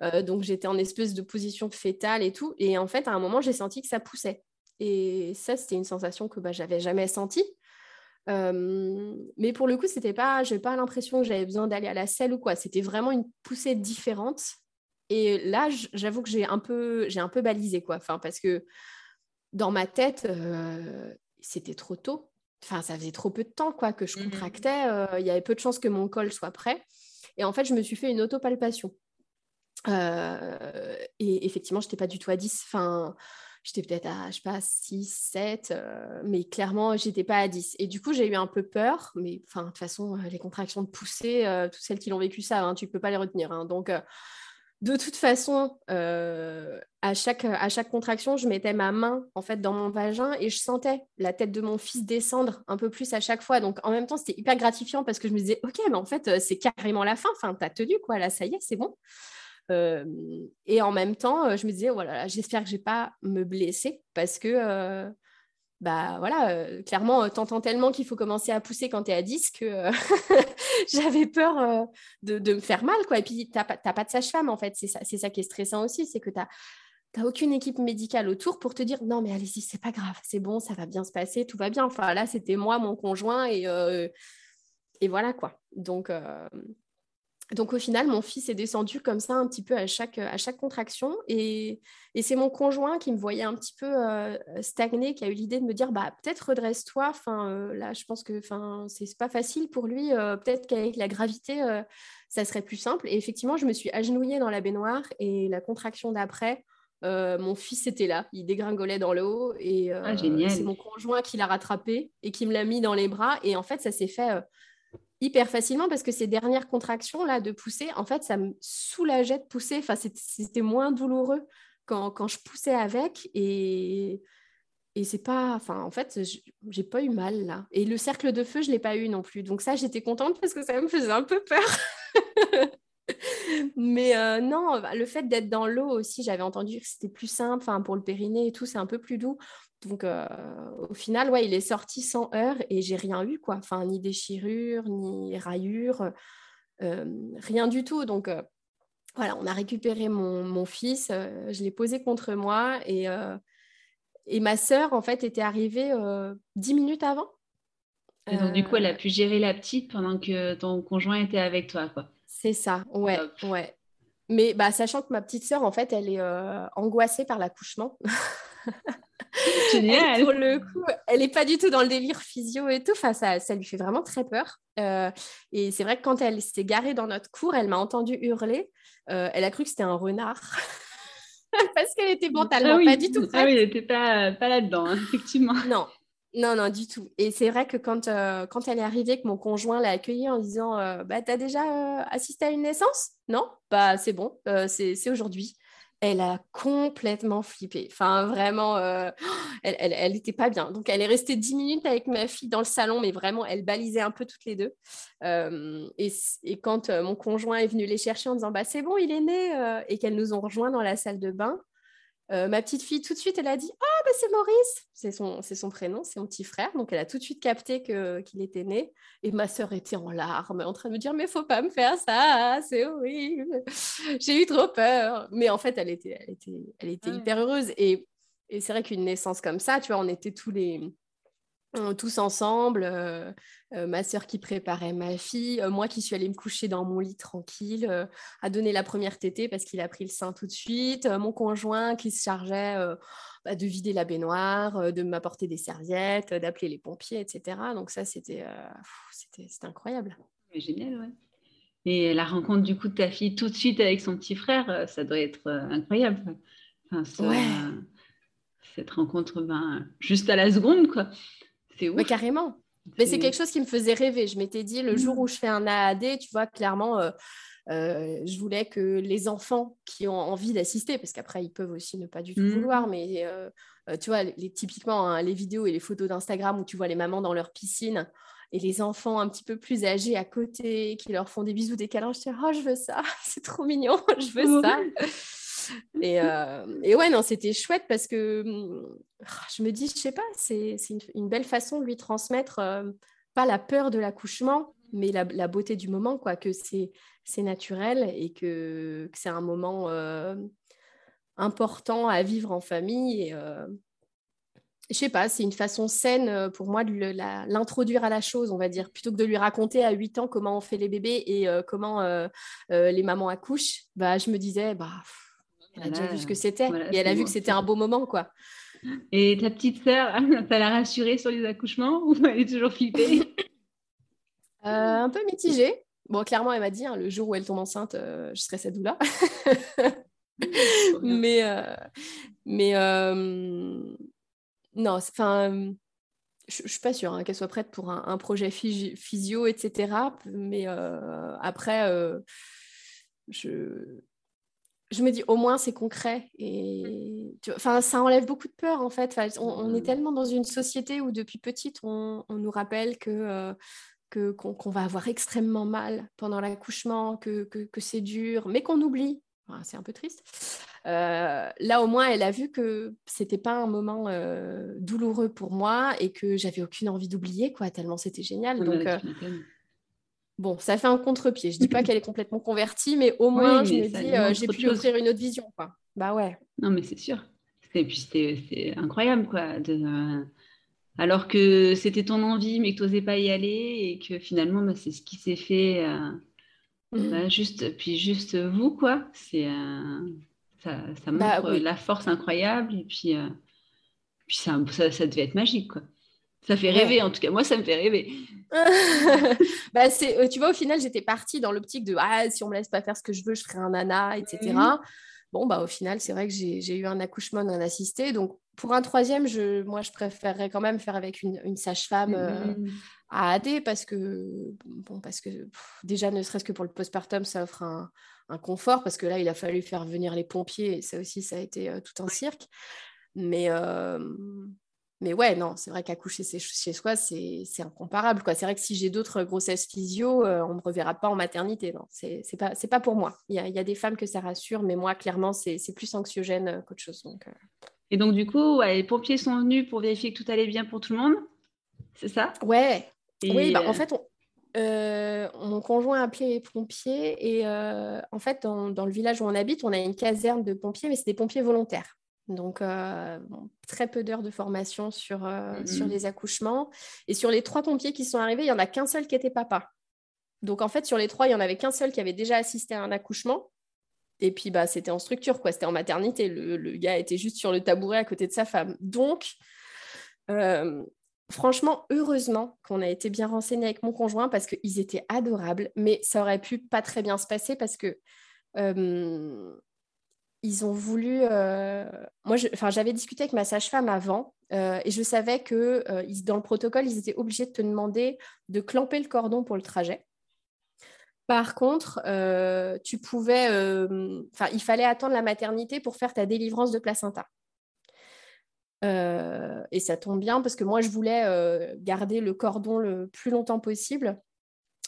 Euh, donc j'étais en espèce de position fétale et tout. Et en fait, à un moment, j'ai senti que ça poussait. Et ça, c'était une sensation que bah, j'avais jamais sentie. mais pour le coup, c'était pas, n'avais pas l'impression que j'avais besoin d'aller à la selle ou quoi. C'était vraiment une poussée différente et là, j'avoue que j'ai un peu, j'ai un peu balisé quoi. Enfin, parce que dans ma tête, euh, c'était trop tôt. Enfin, ça faisait trop peu de temps quoi que je mmh contractais. Euh, il y avait peu de chances que mon col soit prêt. Et en fait, je me suis fait une autopalpation. Euh, et effectivement, je n'étais pas du tout à 10. Enfin, j'étais peut-être à, je sais pas, 6, 7, mais clairement, j'étais pas à 10. Et du coup, j'ai eu un peu peur, mais enfin, de toute façon, les contractions de poussée, toutes celles qui l'ont vécu ça, hein, tu peux pas les retenir. Hein. donc, de toute façon, euh, à, chaque, contraction, je mettais ma main en fait dans mon vagin et je sentais la tête de mon fils descendre un peu plus à chaque fois. Donc en même temps, c'était hyper gratifiant parce que je me disais, ok, mais en fait, euh, c'est carrément la fin. Enfin, t'as tenu quoi, là, ça y est, c'est bon. Euh, et en même temps, je me disais, voilà, j'espère que je vais pas me blesser parce que bah voilà, euh, clairement, euh, t'entends tellement qu'il faut commencer à pousser quand tu es à 10 que euh, <laughs> j'avais peur de, me faire mal. Quoi. Et puis, tu n'as pas, de sage-femme, en fait. C'est ça, ça qui est stressant aussi, c'est que tu n'as aucune équipe médicale autour pour te dire non, mais allez-y, c'est pas grave, c'est bon, ça va bien se passer, tout va bien. Enfin, là, c'était moi, mon conjoint, et, et voilà quoi. Donc, donc au final, mon fils est descendu comme ça un petit peu à chaque, à chaque contraction. Et, c'est mon conjoint qui me voyait un petit peu euh, stagner, qui a eu l'idée de me dire, bah, peut-être redresse-toi. Enfin, euh, là, je pense que enfin, c'est pas facile pour lui. Euh, peut-être qu'avec la gravité, ça serait plus simple. Et effectivement, je me suis agenouillée dans la baignoire et la contraction d'après, mon fils était là, il dégringolait dans l'eau et ah, c'est mon conjoint qui l'a rattrapé et qui me l'a mis dans les bras. Et en fait, ça s'est fait hyper facilement parce que ces dernières contractions là de pousser, en fait, ça me soulageait de pousser. Enfin, c'était moins douloureux quand, je poussais avec et et c'est pas, enfin, en fait, j'ai pas eu mal là. Et le cercle de feu, je l'ai pas eu non plus. Donc ça, j'étais contente parce que ça me faisait un peu peur. <laughs> Mais euh, non, le fait d'être dans l'eau aussi, j'avais entendu que c'était plus simple, enfin pour le périnée et tout, c'est un peu plus doux. Donc, euh, au final, ouais, il est sorti sans heurts et j'ai rien eu, quoi. Enfin, ni déchirure, ni rayure, euh, rien du tout. Donc, euh, voilà, on a récupéré mon, fils, je l'ai posé contre moi et, et ma sœur, en fait, était arrivée dix minutes avant. Et donc, du coup, elle a pu gérer la petite pendant que ton conjoint était avec toi, quoi. C'est ça, ouais, ouais. Mais bah, sachant que ma petite sœur, en fait, elle est angoissée par l'accouchement. <laughs> <laughs> Elle, pour le coup, elle n'est pas du tout dans le délire physio et tout. Enfin, ça, ça lui fait vraiment très peur. Euh, et c'est vrai que quand elle s'est garée dans notre cour, elle m'a entendu hurler. Euh, elle a cru que c'était un renard. <laughs> Parce qu'elle était mentalement ah pas du tout Ah oui, elle n'était pas, pas là-dedans, hein, effectivement. <laughs> Non, non, non, du tout. Et c'est vrai que quand, euh, quand elle est arrivée, que mon conjoint l'a accueillie en disant bah, T'as déjà assisté à une naissance? Non Bah, c'est bon, c'est aujourd'hui elle a complètement flippé. Enfin, vraiment, euh, <gasps> elle n'était pas bien. Donc, elle est restée dix minutes avec ma fille dans le salon, mais vraiment, elle balisait un peu toutes les deux. Euh, et, quand euh, mon conjoint est venu les chercher en disant, bah, c'est bon, il est né, et qu'elles nous ont rejoints dans la salle de bain, euh, ma petite fille, tout de suite, elle a dit Ah, bah, c'est Maurice C'est son, son prénom, c'est mon petit frère. Donc, elle a tout de suite capté qu'il était né. Et ma sœur était en larmes, en train de me dire Mais faut pas me faire ça, c'est horrible. J'ai eu trop peur. Mais en fait, elle était, elle était, elle était hyper heureuse. Et, et c'est vrai qu'une naissance comme ça, tu vois, on était tous les, tous ensemble, ma sœur qui préparait ma fille, moi qui suis allée me coucher dans mon lit tranquille, à donner la première tétée parce qu'il a pris le sein tout de suite, mon conjoint qui se chargeait bah, de vider la baignoire, de m'apporter des serviettes, d'appeler les pompiers, etc. Donc ça, c'était incroyable. Mais génial, ouais. Et la rencontre du coup de ta fille tout de suite avec son petit frère, ça doit être incroyable. ouais. cette rencontre, ben, juste à la seconde, quoi. C'est carrément. Mais c'est quelque chose qui me faisait rêver. Je m'étais dit, le jour mm. où je fais un AAD, tu vois, clairement, euh, euh, je voulais que les enfants qui ont envie d'assister, parce qu'après, ils peuvent aussi ne pas du tout mm. vouloir, mais euh, tu vois, les, typiquement, hein, les vidéos et les photos d'Instagram où tu vois les mamans dans leur piscine et les enfants un petit peu plus âgés à côté qui leur font des bisous, des câlins, je dis, oh, je veux ça, <laughs> c'est trop mignon, <laughs> je veux ça. Euh, et, ouais, non, c'était chouette parce que hum, je me dis, je sais pas, c'est une, belle façon de lui transmettre euh, pas la peur de l'accouchement, mais la, beauté du moment, quoi, que c'est naturel et que, c'est un moment euh, important à vivre en famille. Et, je sais pas, c'est une façon saine pour moi de l'introduire à la chose, on va dire, plutôt que de lui raconter à 8 ans comment on fait les bébés et comment les mamans accouchent. Bah, je me disais, bah, elle a déjà vu ce que c'était et elle a vu que c'était un beau moment, quoi. Et ta petite sœur, <laughs> ça l'a rassurée sur les accouchements ou <laughs> elle est toujours flippée <laughs> euh, Un peu mitigée. Bon, clairement, elle m'a dit, hein, le jour où elle tombe enceinte, euh, je serai cette doula. mais euh, mais non, enfin, je, ne suis pas sûre hein, qu'elle soit prête pour un, un projet physio, etc. Mais après, je je me dis au moins c'est concret et enfin ça enlève beaucoup de peur en fait. on, est tellement dans une société où depuis petite on, nous rappelle que euh, qu'on va avoir extrêmement mal pendant l'accouchement, que, que, c'est dur, mais qu'on oublie. c'est un peu triste. Euh, là, au moins, elle a vu que c'était pas un moment euh, douloureux pour moi et que j'avais aucune envie d'oublier, quoi, tellement c'était génial. Donc, Bon, ça fait un contre-pied. Je dis pas qu'elle est complètement convertie, mais au moins, je me dis, euh, j'ai pu offrir une autre vision. Quoi. Bah ouais. Non, mais c'est sûr. Et puis, c'est incroyable, quoi. De, euh, Alors que c'était ton envie, mais que tu n'osais pas y aller, et que finalement, bah, c'est ce qui s'est fait. Euh, mmh. bah, juste, puis juste vous, quoi. C'est ça, ça, bah montre la force incroyable, et puis, puis ça, ça, ça devait être magique, quoi. Ça fait rêver, en tout cas. Moi, ça me fait rêver. <laughs> bah, c'est, euh, tu vois, au final, j'étais partie dans l'optique de ah, si on me laisse pas faire ce que je veux, je ferai un nana, etc. Bon, bah, au final, c'est vrai que j'ai, eu un accouchement non assisté. Donc, pour un troisième, je, moi, je préférerais quand même faire avec une, sage-femme euh, mmh. à AD parce que, bon, parce que déjà, ne serait-ce que pour le postpartum, ça offre un, confort parce que là, il a fallu faire venir les pompiers et ça aussi, ça a été euh, tout un cirque. Mais, mais ouais, non, c'est vrai qu'accoucher chez soi, c'est incomparable. C'est vrai que si j'ai d'autres grossesses physio, euh, on ne me reverra pas en maternité. Non, c'est pas, pas pour moi. Il y, a, y, a, des femmes que ça rassure, mais moi, clairement, c'est plus anxiogène euh, qu'autre chose. Donc, euh. Et donc, du coup, les pompiers sont venus pour vérifier que tout allait bien pour tout le monde C'est ça? Ouais. Oui, bah, en fait, mon conjoint a appelé les pompiers et en fait, dans, dans, le village où on habite, on a une caserne de pompiers, mais c'est des pompiers volontaires. Donc, euh, très peu d'heures de formation sur, euh, sur les accouchements. Et sur les trois pompiers qui sont arrivés, il n'y en a qu'un seul qui était papa. Donc, en fait, sur les trois, il n'y en avait qu'un seul qui avait déjà assisté à un accouchement. Et puis, bah, c'était en structure, quoi. C'était en maternité. Le, le, gars était juste sur le tabouret à côté de sa femme. Donc, euh, franchement, heureusement qu'on a été bien renseignés avec mon conjoint parce qu'ils étaient adorables. Mais ça aurait pu pas très bien se passer parce que ils ont voulu. Euh, moi, j'avais discuté avec ma sage-femme avant euh, et je savais que euh, dans le protocole, ils étaient obligés de te demander de clamper le cordon pour le trajet. Par contre, tu pouvais. Il fallait attendre la maternité pour faire ta délivrance de placenta. et ça tombe bien parce que moi, je voulais garder le cordon le plus longtemps possible.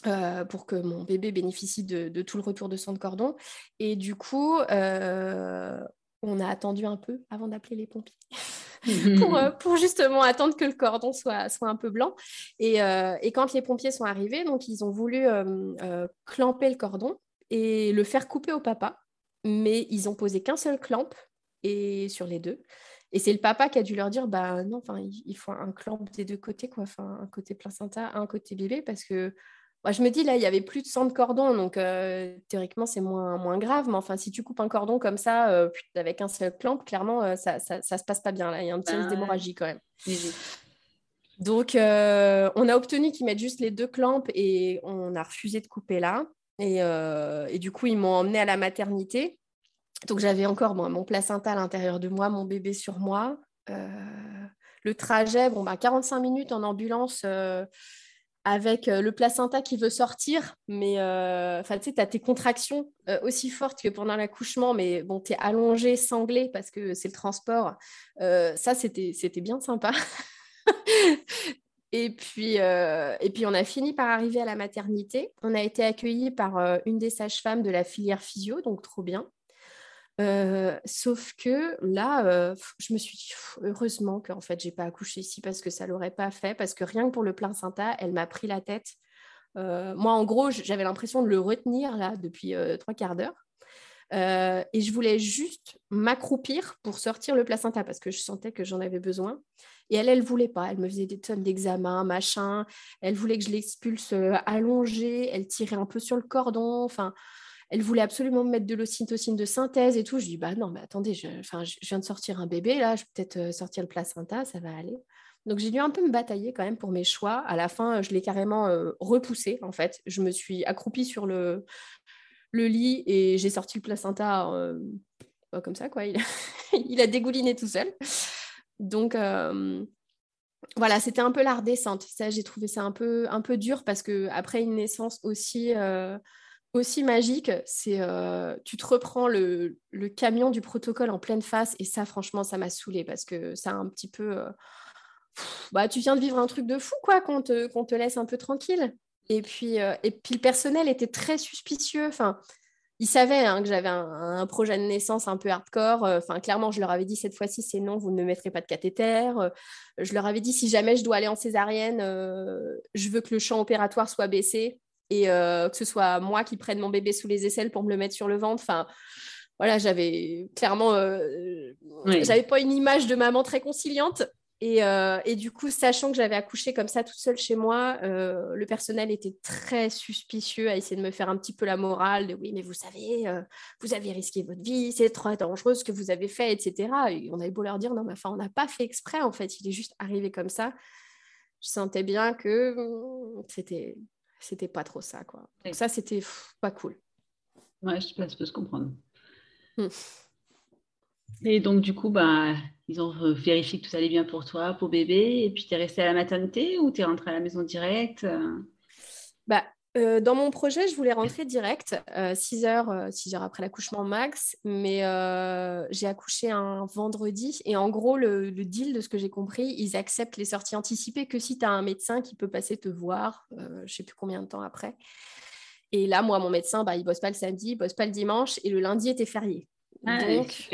Euh, pour que mon bébé bénéficie de, tout le retour de de cordon. Et du coup, euh, on a attendu un peu avant d'appeler les pompiers. <laughs> Euh, pour, justement attendre que le cordon soit, soit un peu blanc. Et, quand les pompiers sont arrivés, donc ils ont voulu clamper le cordon et le faire couper au papa, mais ils ont posé qu'un seul clamp et sur les deux. Et c'est le papa qui a dû leur dire, bah non, enfin, il faut un clamp des deux côtés, quoi, un côté placenta, un côté bébé, parce que moi, je me dis, là, il y avait plus de sang de cordon, donc euh, théoriquement, c'est moins, moins grave. Mais enfin, si tu coupes un cordon comme ça, euh, avec un seul clamp, clairement, ça, ça, se passe pas bien. Là, il y a un petit risque bah d'hémorragie quand même. Donc, on a obtenu qu'ils mettent juste les deux clamps et on a refusé de couper là. Et, et du coup, ils m'ont emmené à la maternité. Donc, j'avais encore mon placenta à l'intérieur de moi, mon bébé sur moi. le trajet, bon, bah, 45 minutes en ambulance avec euh, le placenta qui veut sortir, mais euh, tu as tes contractions euh, aussi fortes que pendant l'accouchement, mais bon, tu es allongé, sanglé parce que c'est le transport. ça, c'était bien sympa. <laughs> et, puis, et puis, on a fini par arriver à la maternité. On a été accueillis par une des sages-femmes de la filière physio, donc trop bien. Euh, sauf que là, euh, je me suis dit, heureusement qu'en fait, j'ai pas accouché ici parce que ça l'aurait pas fait, parce que rien que pour le placenta, elle m'a pris la tête. Euh, moi, en gros, j'avais l'impression de le retenir là depuis trois quarts d'heure. et je voulais juste m'accroupir pour sortir le placenta parce que je sentais que j'en avais besoin. Et elle, elle voulait pas. Elle me faisait des tonnes d'examens, machin. Elle voulait que je l'expulse allongée. Elle tirait un peu sur le cordon. Enfin, elle voulait absolument me mettre de l'ocytocine de synthèse et tout. Je dis, bah non, mais attendez, je, je viens de sortir un bébé, là, je vais peut-être euh, sortir le placenta, ça va aller. Donc j'ai dû un peu me batailler quand même pour mes choix. À la fin, je l'ai carrément euh, repoussé, en fait. Je me suis accroupie sur le, lit et j'ai sorti le placenta euh, comme ça, quoi. Il, a <laughs> dégouliné tout seul. Donc voilà, c'était un peu la redescente. Ça, j'ai trouvé ça un peu, un peu dur parce que après une naissance aussi aussi magique, c'est euh, tu te reprends le, camion du protocole en pleine face et ça franchement ça m'a saoulé parce que ça a un petit peu euh, bah tu viens de vivre un truc de fou quoi qu'on te, laisse un peu tranquille et puis euh, et puis le personnel était très suspicieux enfin ils savaient hein, que j'avais un, projet de naissance un peu hardcore. Enfin, clairement, je leur avais dit cette fois-ci, c'est non, vous ne mettrez pas de cathéter. je leur avais dit, si jamais je dois aller en césarienne, je veux que le champ opératoire soit baissé et euh, que ce soit moi qui prenne mon bébé sous les aisselles pour me le mettre sur le ventre. Enfin, voilà, j'avais clairement, euh, j'avais pas une image de maman très conciliante. Et, euh, et du coup, sachant que j'avais accouché comme ça toute seule chez moi, le personnel était très suspicieux à essayer de me faire un petit peu la morale de oui, mais vous savez, vous avez risqué votre vie, c'est trop dangereux ce que vous avez fait, etc. Et on avait beau leur dire non, mais enfin, on n'a pas fait exprès en fait, il est juste arrivé comme ça. Je sentais bien que hum, c'était c'était pas trop ça, quoi. Donc ça, c'était pas cool. Ouais, je, peux, se comprendre. Et donc, du coup, bah, ils ont vérifié que tout allait bien pour toi, pour bébé, et puis tu es restée à la maternité ou tu es rentrée à la maison directe bah, euh, dans mon projet, je voulais rentrer direct, 6 euh, heures, 6 euh, heures après l'accouchement max, mais j'ai accouché un vendredi. Et en gros, le, deal de ce que j'ai compris, ils acceptent les sorties anticipées que si tu as un médecin qui peut passer te voir, je ne sais plus combien de temps après. Et là, moi, mon médecin, bah, il bosse pas le samedi, il bosse pas le dimanche, et le lundi était férié. Ah, donc,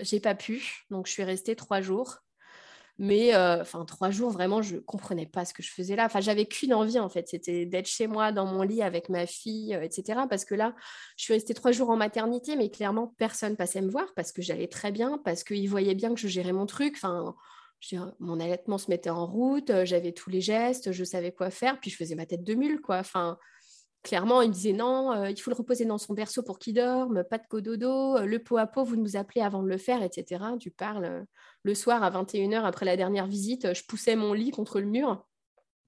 j'ai pas pu. Donc, je suis restée trois jours. Mais enfin, trois jours, vraiment, je comprenais pas ce que je faisais là. J'avais qu'une envie, en fait, c'était d'être chez moi, dans mon lit avec ma fille, etc. Parce que là, je suis restée trois jours en maternité, mais clairement, personne passait me voir parce que j'allais très bien, parce qu'ils voyaient bien que je gérais mon truc. Enfin, mon allaitement se mettait en route, j'avais tous les gestes, je savais quoi faire, puis je faisais ma tête de mule, quoi. Clairement, il me disait non, il faut le reposer dans son berceau pour qu'il dorme, pas de cododo, le pot à pot, vous nous appelez avant de le faire, etc. Tu parles le soir à 21h après la dernière visite, je poussais mon lit contre le mur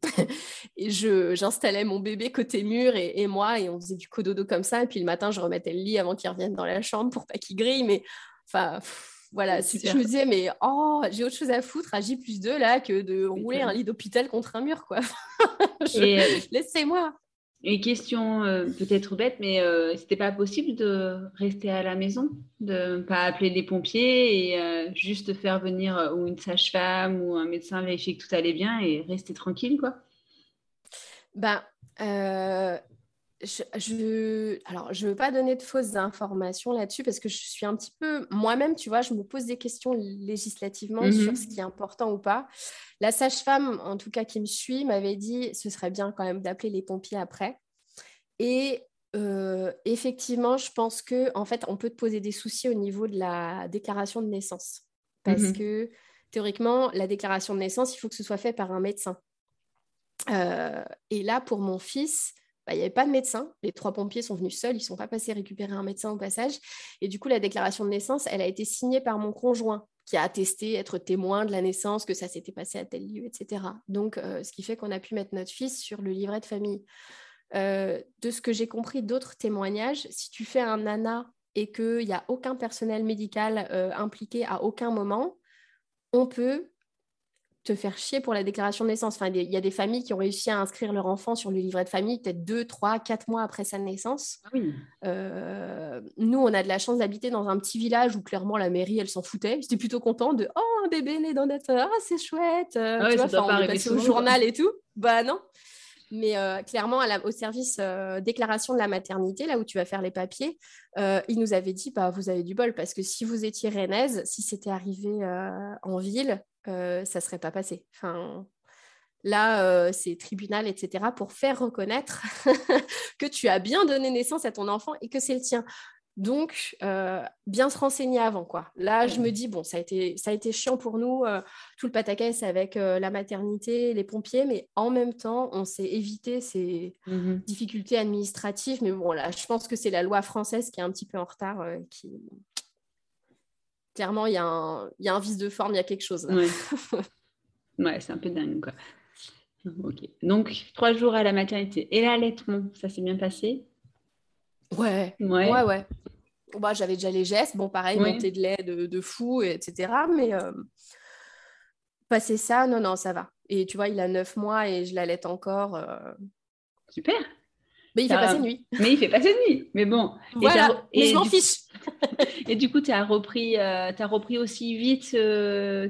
<laughs> et j'installais mon bébé côté mur et, moi et on faisait du cododo comme ça. Et puis le matin, je remettais le lit avant qu'il revienne dans la chambre pour pas qu'il grille. Mais enfin, voilà, je me disais, mais oh, j'ai autre chose à foutre à J plus 2 là que de rouler un lit d'hôpital contre un mur, quoi. <laughs> Euh, laissez-moi. Une question euh, peut-être bête, mais euh, c'était pas possible de rester à la maison, de ne pas appeler les pompiers et euh, juste faire venir une sage-femme ou un médecin vérifier que tout allait bien et rester tranquille, quoi. Ben, je, alors, je ne veux pas donner de fausses informations là-dessus parce que je suis un petit peu, moi-même, tu vois, je me pose des questions législativement mmh sur ce qui est important ou pas. La sage-femme, en tout cas qui me suit, m'avait dit ce serait bien quand même d'appeler les pompiers après. Et euh, effectivement, je pense que en fait, on peut te poser des soucis au niveau de la déclaration de naissance. parce mmh que théoriquement, la déclaration de naissance, il faut que ce soit fait par un médecin. Euh, et là, pour mon fils, bah, il n'y avait pas de médecin. Les trois pompiers sont venus seuls, ils ne sont pas passés récupérer un médecin au passage. Et du coup, la déclaration de naissance, elle a été signée par mon conjoint, qui a attesté être témoin de la naissance, que ça s'était passé à tel lieu, etc. Donc, euh, ce qui fait qu'on a pu mettre notre fils sur le livret de famille. Euh, de ce que j'ai compris d'autres témoignages, si tu fais un nana et qu'il n'y a aucun personnel médical impliqué à aucun moment, on peut te faire chier pour la déclaration de naissance. Enfin, il y a des familles qui ont réussi à inscrire leur enfant sur le livret de famille peut-être deux, trois, quatre mois après sa naissance. Ah oui. Euh, nous, on a de la chance d'habiter dans un petit village où clairement la mairie, elle s'en foutait. J'étais plutôt content de oh un bébé né dans notre ah c'est chouette. Euh, ah tu vois, on est au journal et tout. Bah non. Mais euh, clairement, au service euh, déclaration de la maternité, là où tu vas faire les papiers, euh, il nous avait dit bah, vous avez du bol parce que si vous étiez rennaise, si c'était arrivé en ville, ça ne serait pas passé. Là, c'est tribunal, etc., pour faire reconnaître <laughs> que tu as bien donné naissance à ton enfant et que c'est le tien. Donc, euh, bien se renseigner avant, quoi. Là, je me dis, bon, ça a été, ça a été chiant pour nous, euh, tout le pataquès avec euh, la maternité, les pompiers, mais en même temps, on s'est évité ces mmh difficultés administratives. Mais bon, là, je pense que c'est la loi française qui est un petit peu en retard. qui... Clairement, il y, a un, y a un vice de forme, il y a quelque chose. <laughs> Ouais, c'est un peu dingue, quoi. Ok. Donc, trois jours à la maternité. Et l'allaitement, ça s'est bien passé Ouais, ouais, ouais. Bah, j'avais déjà les gestes, bon, pareil, montée de lait de, fou, etc. Mais euh, passer ça, non, non, ça va. Et tu vois, il a 9 mois et je l'allaite encore. Euh. Super. Mais il fait passer nuit. Mais il fait passer nuit. Mais bon. Et, je m'en fiche. <laughs> et du coup, tu as, repris, euh, as repris aussi vite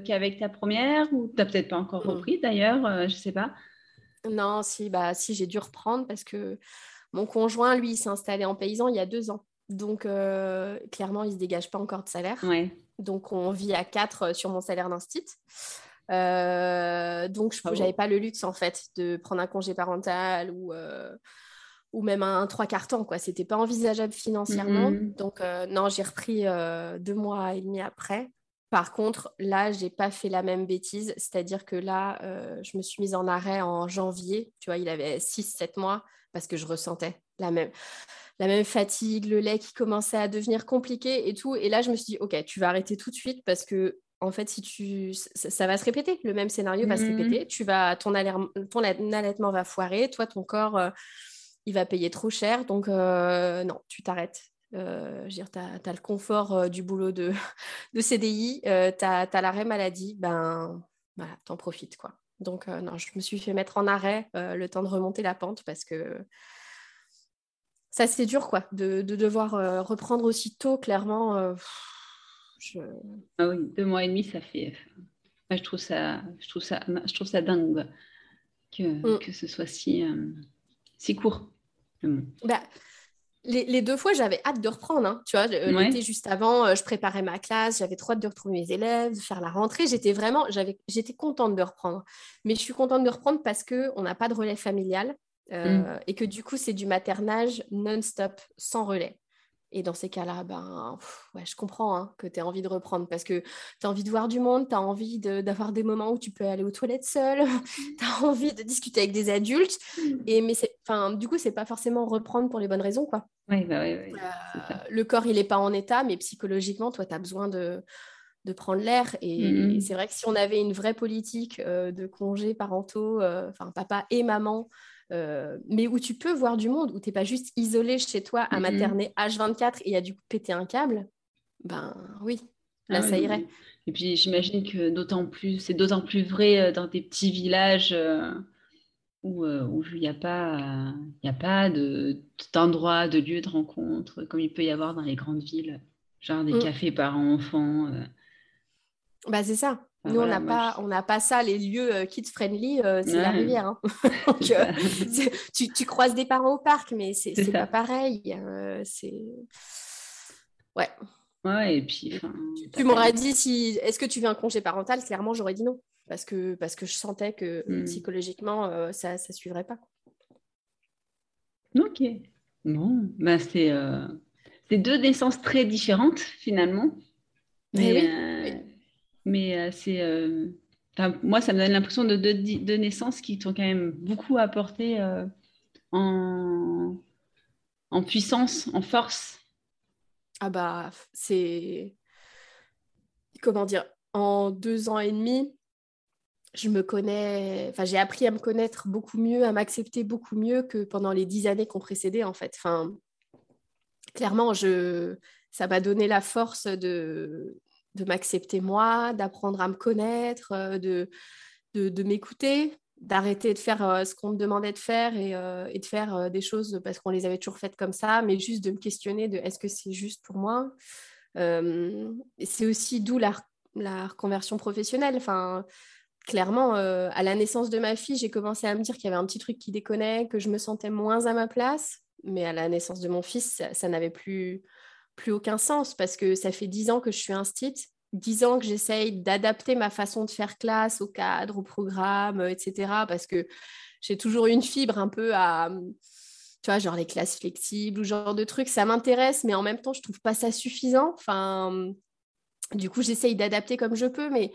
qu'avec ta première ou tu n'as peut-être pas encore mm. repris d'ailleurs, je ne sais pas. Non, si, bah, si j'ai dû reprendre parce que mon conjoint, lui, s'est installé en paysan il y a deux ans. Donc, euh, clairement, il ne se dégage pas encore de salaire. Donc, on vit à quatre euh, sur mon salaire d'instit. Euh, donc, je n'avais pas le luxe, en fait, de prendre un congé parental ou, ou même un, trois quarts temps. Ce n'était pas envisageable financièrement. Mm-hmm. Donc, non, j'ai repris deux mois et demi après. Par contre, là, j'ai pas fait la même bêtise. C'est-à-dire que là, je me suis mise en arrêt en janvier. Tu vois, il avait 6-7 mois parce que je ressentais la même, la même fatigue, le lait qui commençait à devenir compliqué et tout. Et là, je me suis dit, OK, tu vas arrêter tout de suite parce que, en fait, si tu, ça, va se répéter. Le même scénario va se mmh. répéter. Tu vas, ton, ton allaitement va foirer. Toi, ton corps, euh, il va payer trop cher. Donc, euh, non, tu t'arrêtes. Euh, tu as, le confort euh, du boulot de, <laughs> de CDI, tu as, l'arrêt maladie, ben voilà, t'en profites quoi. Donc, euh, non, je me suis fait mettre en arrêt euh, le temps de remonter la pente parce que ça, c'est dur, quoi, de, devoir euh, reprendre aussi tôt, clairement. Ah oui, deux mois et demi, ça fait. je, trouve ça, je, trouve ça, je trouve ça dingue que, mm. que ce soit si, si court. Bah, les, deux fois, j'avais hâte de reprendre. Hein. Tu vois, l'été juste avant, euh, je préparais ma classe, j'avais trop hâte de retrouver mes élèves, de faire la rentrée. J'étais vraiment, j'étais contente de reprendre. Mais je suis contente de reprendre parce qu'on n'a pas de relais familial euh, mm. et que du coup, c'est du maternage non-stop, sans relais. Et dans ces cas-là, ben, ouais, je comprends hein, que tu as envie de reprendre parce que tu as envie de voir du monde, tu as envie d'avoir des moments où tu peux aller aux toilettes seule, <laughs> tu as envie de discuter avec des adultes. Et, mais du coup, c'est pas forcément reprendre pour les bonnes raisons. Quoi. Oui, bah oui, euh, le corps, il n'est pas en état, mais psychologiquement, toi, tu as besoin de, de prendre l'air. Et, mm-hmm. c'est vrai que si on avait une vraie politique euh, de congés parentaux, euh, enfin, papa et maman, euh, mais où tu peux voir du monde, où tu n'es pas juste isolé chez toi à materner H24 et a dû péter un câble, ben oui, là ah ça irait. Et puis j'imagine que d'autant plus, c'est d'autant plus vrai euh, dans des petits villages euh, où il n'y a pas, il a pas d'endroit, de, lieu de rencontre comme il peut y avoir dans les grandes villes, genre des mm. cafés parents-enfants. Bah c'est ça. Nous, on n'a pas, on n'a pas ça, les lieux euh, kids-friendly, euh, c'est la rivière. Hein. <laughs> Euh, <laughs> tu, tu, croises des parents au parc, mais c'est, c'est pas pareil. c'est... Ouais. Ouais, et puis... Tu, m'aurais dit, si, est-ce que tu veux un congé parental? Clairement, j'aurais dit non. Parce que, parce que je sentais que hmm. psychologiquement, ça ne suivrait pas. Ok. Bon, ben, c'est, c'est deux naissances très différentes, finalement. Mais, oui mais c'est moi, ça me donne l'impression de deux naissances qui t'ont quand même beaucoup apporté en, en puissance, en force. Ah bah, c'est... Comment dire En deux ans et demi, je me connais... Enfin, j'ai appris à me connaître beaucoup mieux, à m'accepter beaucoup mieux que pendant les dix années qu'on précédait, en fait. Enfin, clairement, je... ça m'a donné la force de, de m'accepter moi, d'apprendre à me connaître, euh, de, de, m'écouter, d'arrêter de faire euh, ce qu'on me demandait de faire et, euh, de faire des choses parce qu'on les avait toujours faites comme ça, mais juste de me questionner de est-ce que c'est juste pour moi? C'est aussi d'où la, la, reconversion professionnelle. Enfin, clairement, à la naissance de ma fille, j'ai commencé à me dire qu'il y avait un petit truc qui déconnait, que je me sentais moins à ma place. Mais à la naissance de mon fils, ça n'avait plus, plus aucun sens parce que ça fait dix ans que je suis instite dix ans que j'essaye d'adapter ma façon de faire classe au cadre, au programme, etc. Parce que j'ai toujours une fibre un peu à, tu vois, genre les classes flexibles ou genre de trucs. Ça m'intéresse, mais en même temps, je trouve pas ça suffisant. Enfin, du coup, j'essaye d'adapter comme je peux, mais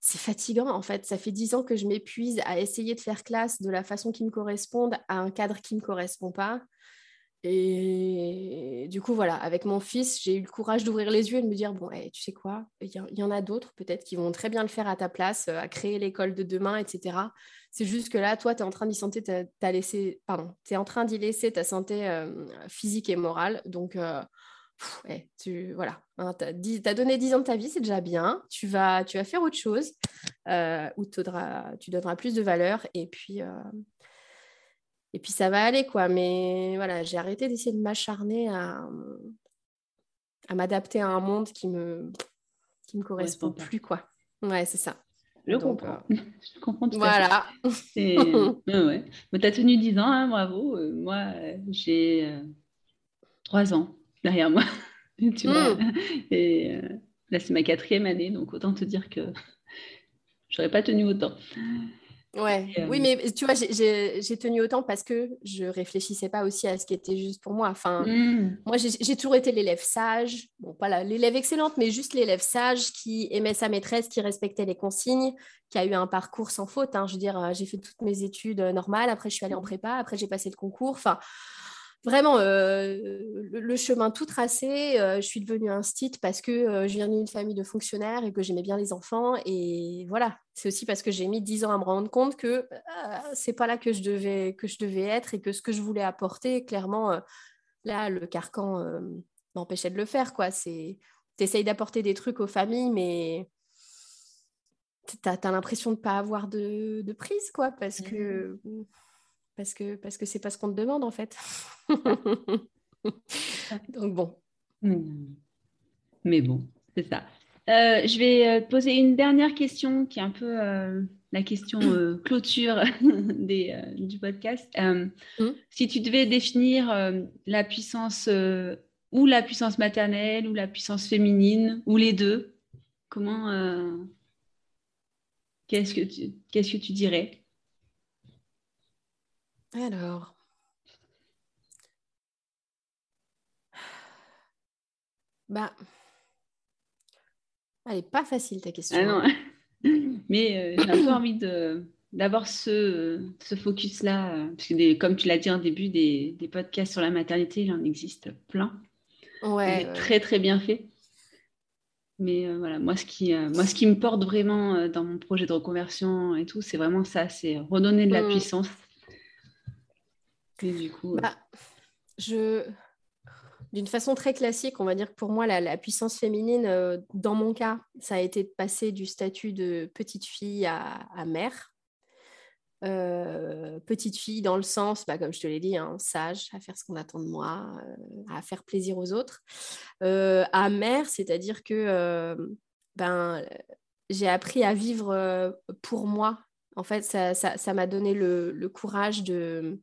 c'est fatigant en fait. Ça fait dix ans que je m'épuise à essayer de faire classe de la façon qui me corresponde à un cadre qui ne me correspond pas. Et du coup, voilà, avec mon fils, j'ai eu le courage d'ouvrir les yeux et de me dire, bon, eh, tu sais quoi, il y, en a d'autres peut-être qui vont très bien le faire à ta place, euh, à créer l'école de demain, etc. C'est juste que là, toi, tu es en train d'y santé, laissé, pardon, es en train d'y laisser ta santé euh, physique et morale. Donc, euh, eh, tu, voilà, hein, tu as, donné 10 ans de ta vie, c'est déjà bien. Tu vas, tu vas faire autre chose où tu donneras plus de valeur. Et puis, et puis ça va aller, quoi. Mais voilà, j'ai arrêté d'essayer de m'acharner à, à m'adapter à un monde qui me, qui me correspond plus, quoi. Ouais, c'est ça. Je comprends. Euh, <laughs> je comprends tout voilà. à fait. <laughs> ouais. tu as tenu 10 ans, hein, bravo. Euh, moi, j'ai euh, 3 ans derrière moi. <laughs> tu vois hmm. Et là, c'est ma quatrième année, donc autant te dire que j'aurais pas tenu autant. Ouais, oui, euh, mais tu vois, j'ai tenu autant parce que je réfléchissais pas aussi à ce qui était juste pour moi. Enfin, mmh. moi, j'ai toujours été l'élève sage, bon, pas l'élève excellente, mais juste l'élève sage qui aimait sa maîtresse, qui respectait les consignes, qui a eu un parcours sans faute. Hein. Je veux dire, euh, j'ai fait toutes mes études euh, normales, après je suis allée en prépa, après j'ai passé le concours. Enfin, vraiment euh, le, chemin tout tracé. Euh, je suis devenue un stit parce que euh, je viens d'une famille de fonctionnaires et que j'aimais bien les enfants. Et voilà, c'est aussi parce que j'ai mis dix ans à me rendre compte que c'est pas là que je devais que je devais être et que ce que je voulais apporter, clairement, là, le carcan m'empêchait de le faire. quoi. C'est essayes d'apporter des trucs aux familles, mais tu as, l'impression de ne pas avoir de, de, prise, quoi, parce que mmh parce que parce que c'est pas ce qu'on te demande en fait. <laughs> <laughs> Donc bon. Hmm. Mais bon, c'est ça. Euh, je vais euh, te poser une dernière question qui est un peu euh, la question <coughs> clôture <laughs> des, du podcast. Hmm. Si tu devais définir la puissance ou la puissance maternelle ou la puissance féminine ou les deux, comment qu'est-ce que tu qu'est-ce que tu dirais? Alors. Bah. Elle n'est pas facile ta question. Ah hein. <laughs> Mais euh, j'ai un peu envie de d'avoir ce, ce focus-là, euh, parce que comme tu l'as dit en début, des, des, podcasts sur la maternité, il en existe plein. Ouais. Très très bien fait. Mais euh, voilà, moi ce, qui, moi ce qui me porte vraiment dans mon projet de reconversion et tout, c'est vraiment ça, c'est redonner de la mmh. puissance du coup. Bah, je... D'une façon très classique, on va dire que pour moi, la, puissance féminine, euh, dans mon cas, ça a été de passer du statut de petite fille à, mère. Euh, petite fille dans le sens, bah, comme je te l'ai dit, hein, sage, à faire ce qu'on attend de moi, euh, à faire plaisir aux autres. à mère, c'est-à-dire que ben, j'ai appris à vivre pour moi. En fait, ça m'a ça, m'a donné le, courage de,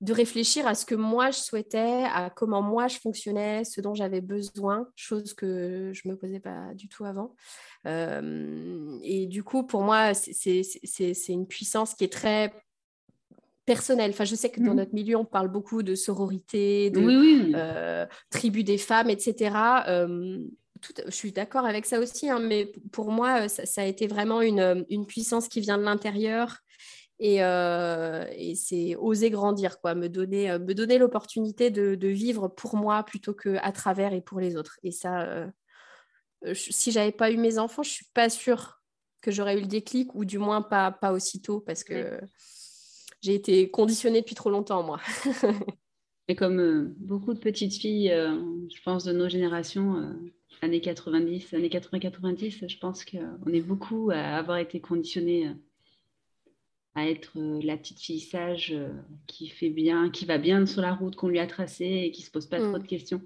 de réfléchir à ce que moi je souhaitais, à comment moi je fonctionnais, ce dont j'avais besoin, chose que je ne me posais pas du tout avant. Euh, et du coup, pour moi, c'est une puissance qui est très personnelle. Enfin, je sais que dans mmh. notre milieu, on parle beaucoup de sororité, de oui, euh, tribu des femmes, etc je suis d'accord avec ça aussi, hein, mais pour moi, ça, a été vraiment une, puissance qui vient de l'intérieur. Et, c'est oser grandir, quoi, me donner, me donner l'opportunité de, vivre pour moi plutôt qu'à travers et pour les autres. Et ça, si si j'avais pas eu mes enfants, je suis pas sûre que j'aurais eu le déclic, ou du moins pas, pas aussitôt, parce que j'ai été conditionnée depuis trop longtemps, moi. <laughs> Et comme euh, beaucoup de petites filles, euh, je pense, de nos générations, euh, années 90, années 80-90, je pense qu'on est beaucoup à avoir été conditionnés à être la petite fille sage qui fait bien, qui va bien sur la route qu'on lui a tracée et qui se pose pas trop mm. de questions.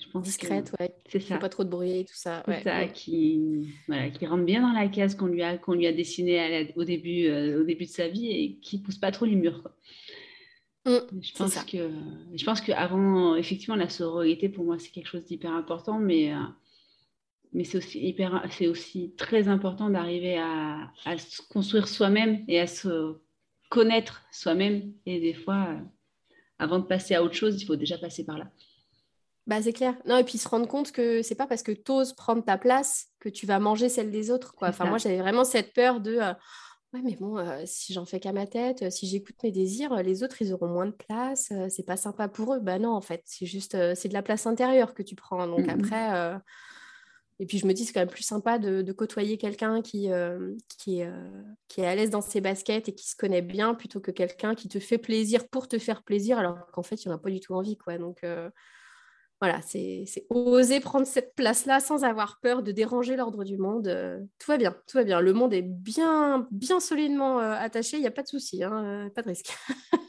Je pense Discrète, ouais. C'est ça. pas trop de bruit, tout ça. C'est ça, qui, voilà, qui rentre bien dans la case qu'on lui a, qu'on lui a dessinée au, début, au début de sa vie et qui pousse pas trop les murs. Quoi. Mm, je pense que je pense qu'avant, effectivement, la sororité pour moi c'est quelque chose d'hyper important, mais euh, mais c'est aussi hyper, c'est aussi très important d'arriver à, à, se construire soi-même et à se connaître soi-même. Et des fois, euh, avant de passer à autre chose, il faut déjà passer par là. Bah, c'est clair. Non, et puis se rendre compte que c'est pas parce que tu oses prendre ta place que tu vas manger celle des autres. Quoi. Enfin, moi, j'avais vraiment cette peur de euh, Ouais, mais bon, si j'en fais qu'à ma tête, si j'écoute mes désirs, les autres, ils auront moins de place. c'est pas sympa pour eux. Ben non, en fait, c'est juste, c'est de la place intérieure que tu prends. Donc après, et puis je me dis, c'est quand même plus sympa de, côtoyer quelqu'un qui, qui, qui, est à l'aise dans ses baskets et qui se connaît bien plutôt que quelqu'un qui te fait plaisir pour te faire plaisir alors qu'en fait, il n'en a pas du tout envie. Quoi. Donc voilà, c'est oser prendre cette place-là sans avoir peur de déranger l'ordre du monde. Euh, tout va bien, tout va bien. Le monde est bien, bien solidement euh, attaché, il n'y a pas de souci, hein, euh, pas de risque.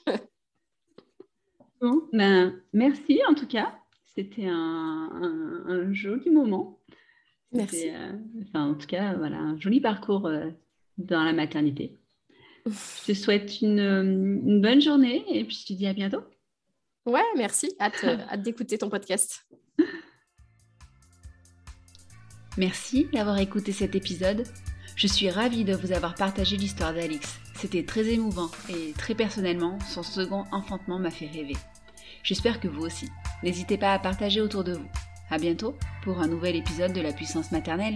<laughs> bon, ben, merci en tout cas. C'était un, joli moment. Merci. enfin, en tout cas, voilà, un joli parcours dans la maternité. Je te souhaite une, une bonne journée et puis je te dis à bientôt. Ouais, merci. Euh, hâte, d'écouter ton podcast. <laughs> Merci d'avoir écouté cet épisode. Je suis ravie de vous avoir partagé l'histoire d'Alix. C'était très émouvant et très personnellement, son second enfantement m'a fait rêver. J'espère que vous aussi. N'hésitez pas à partager autour de vous. À bientôt pour un nouvel épisode de la puissance maternelle.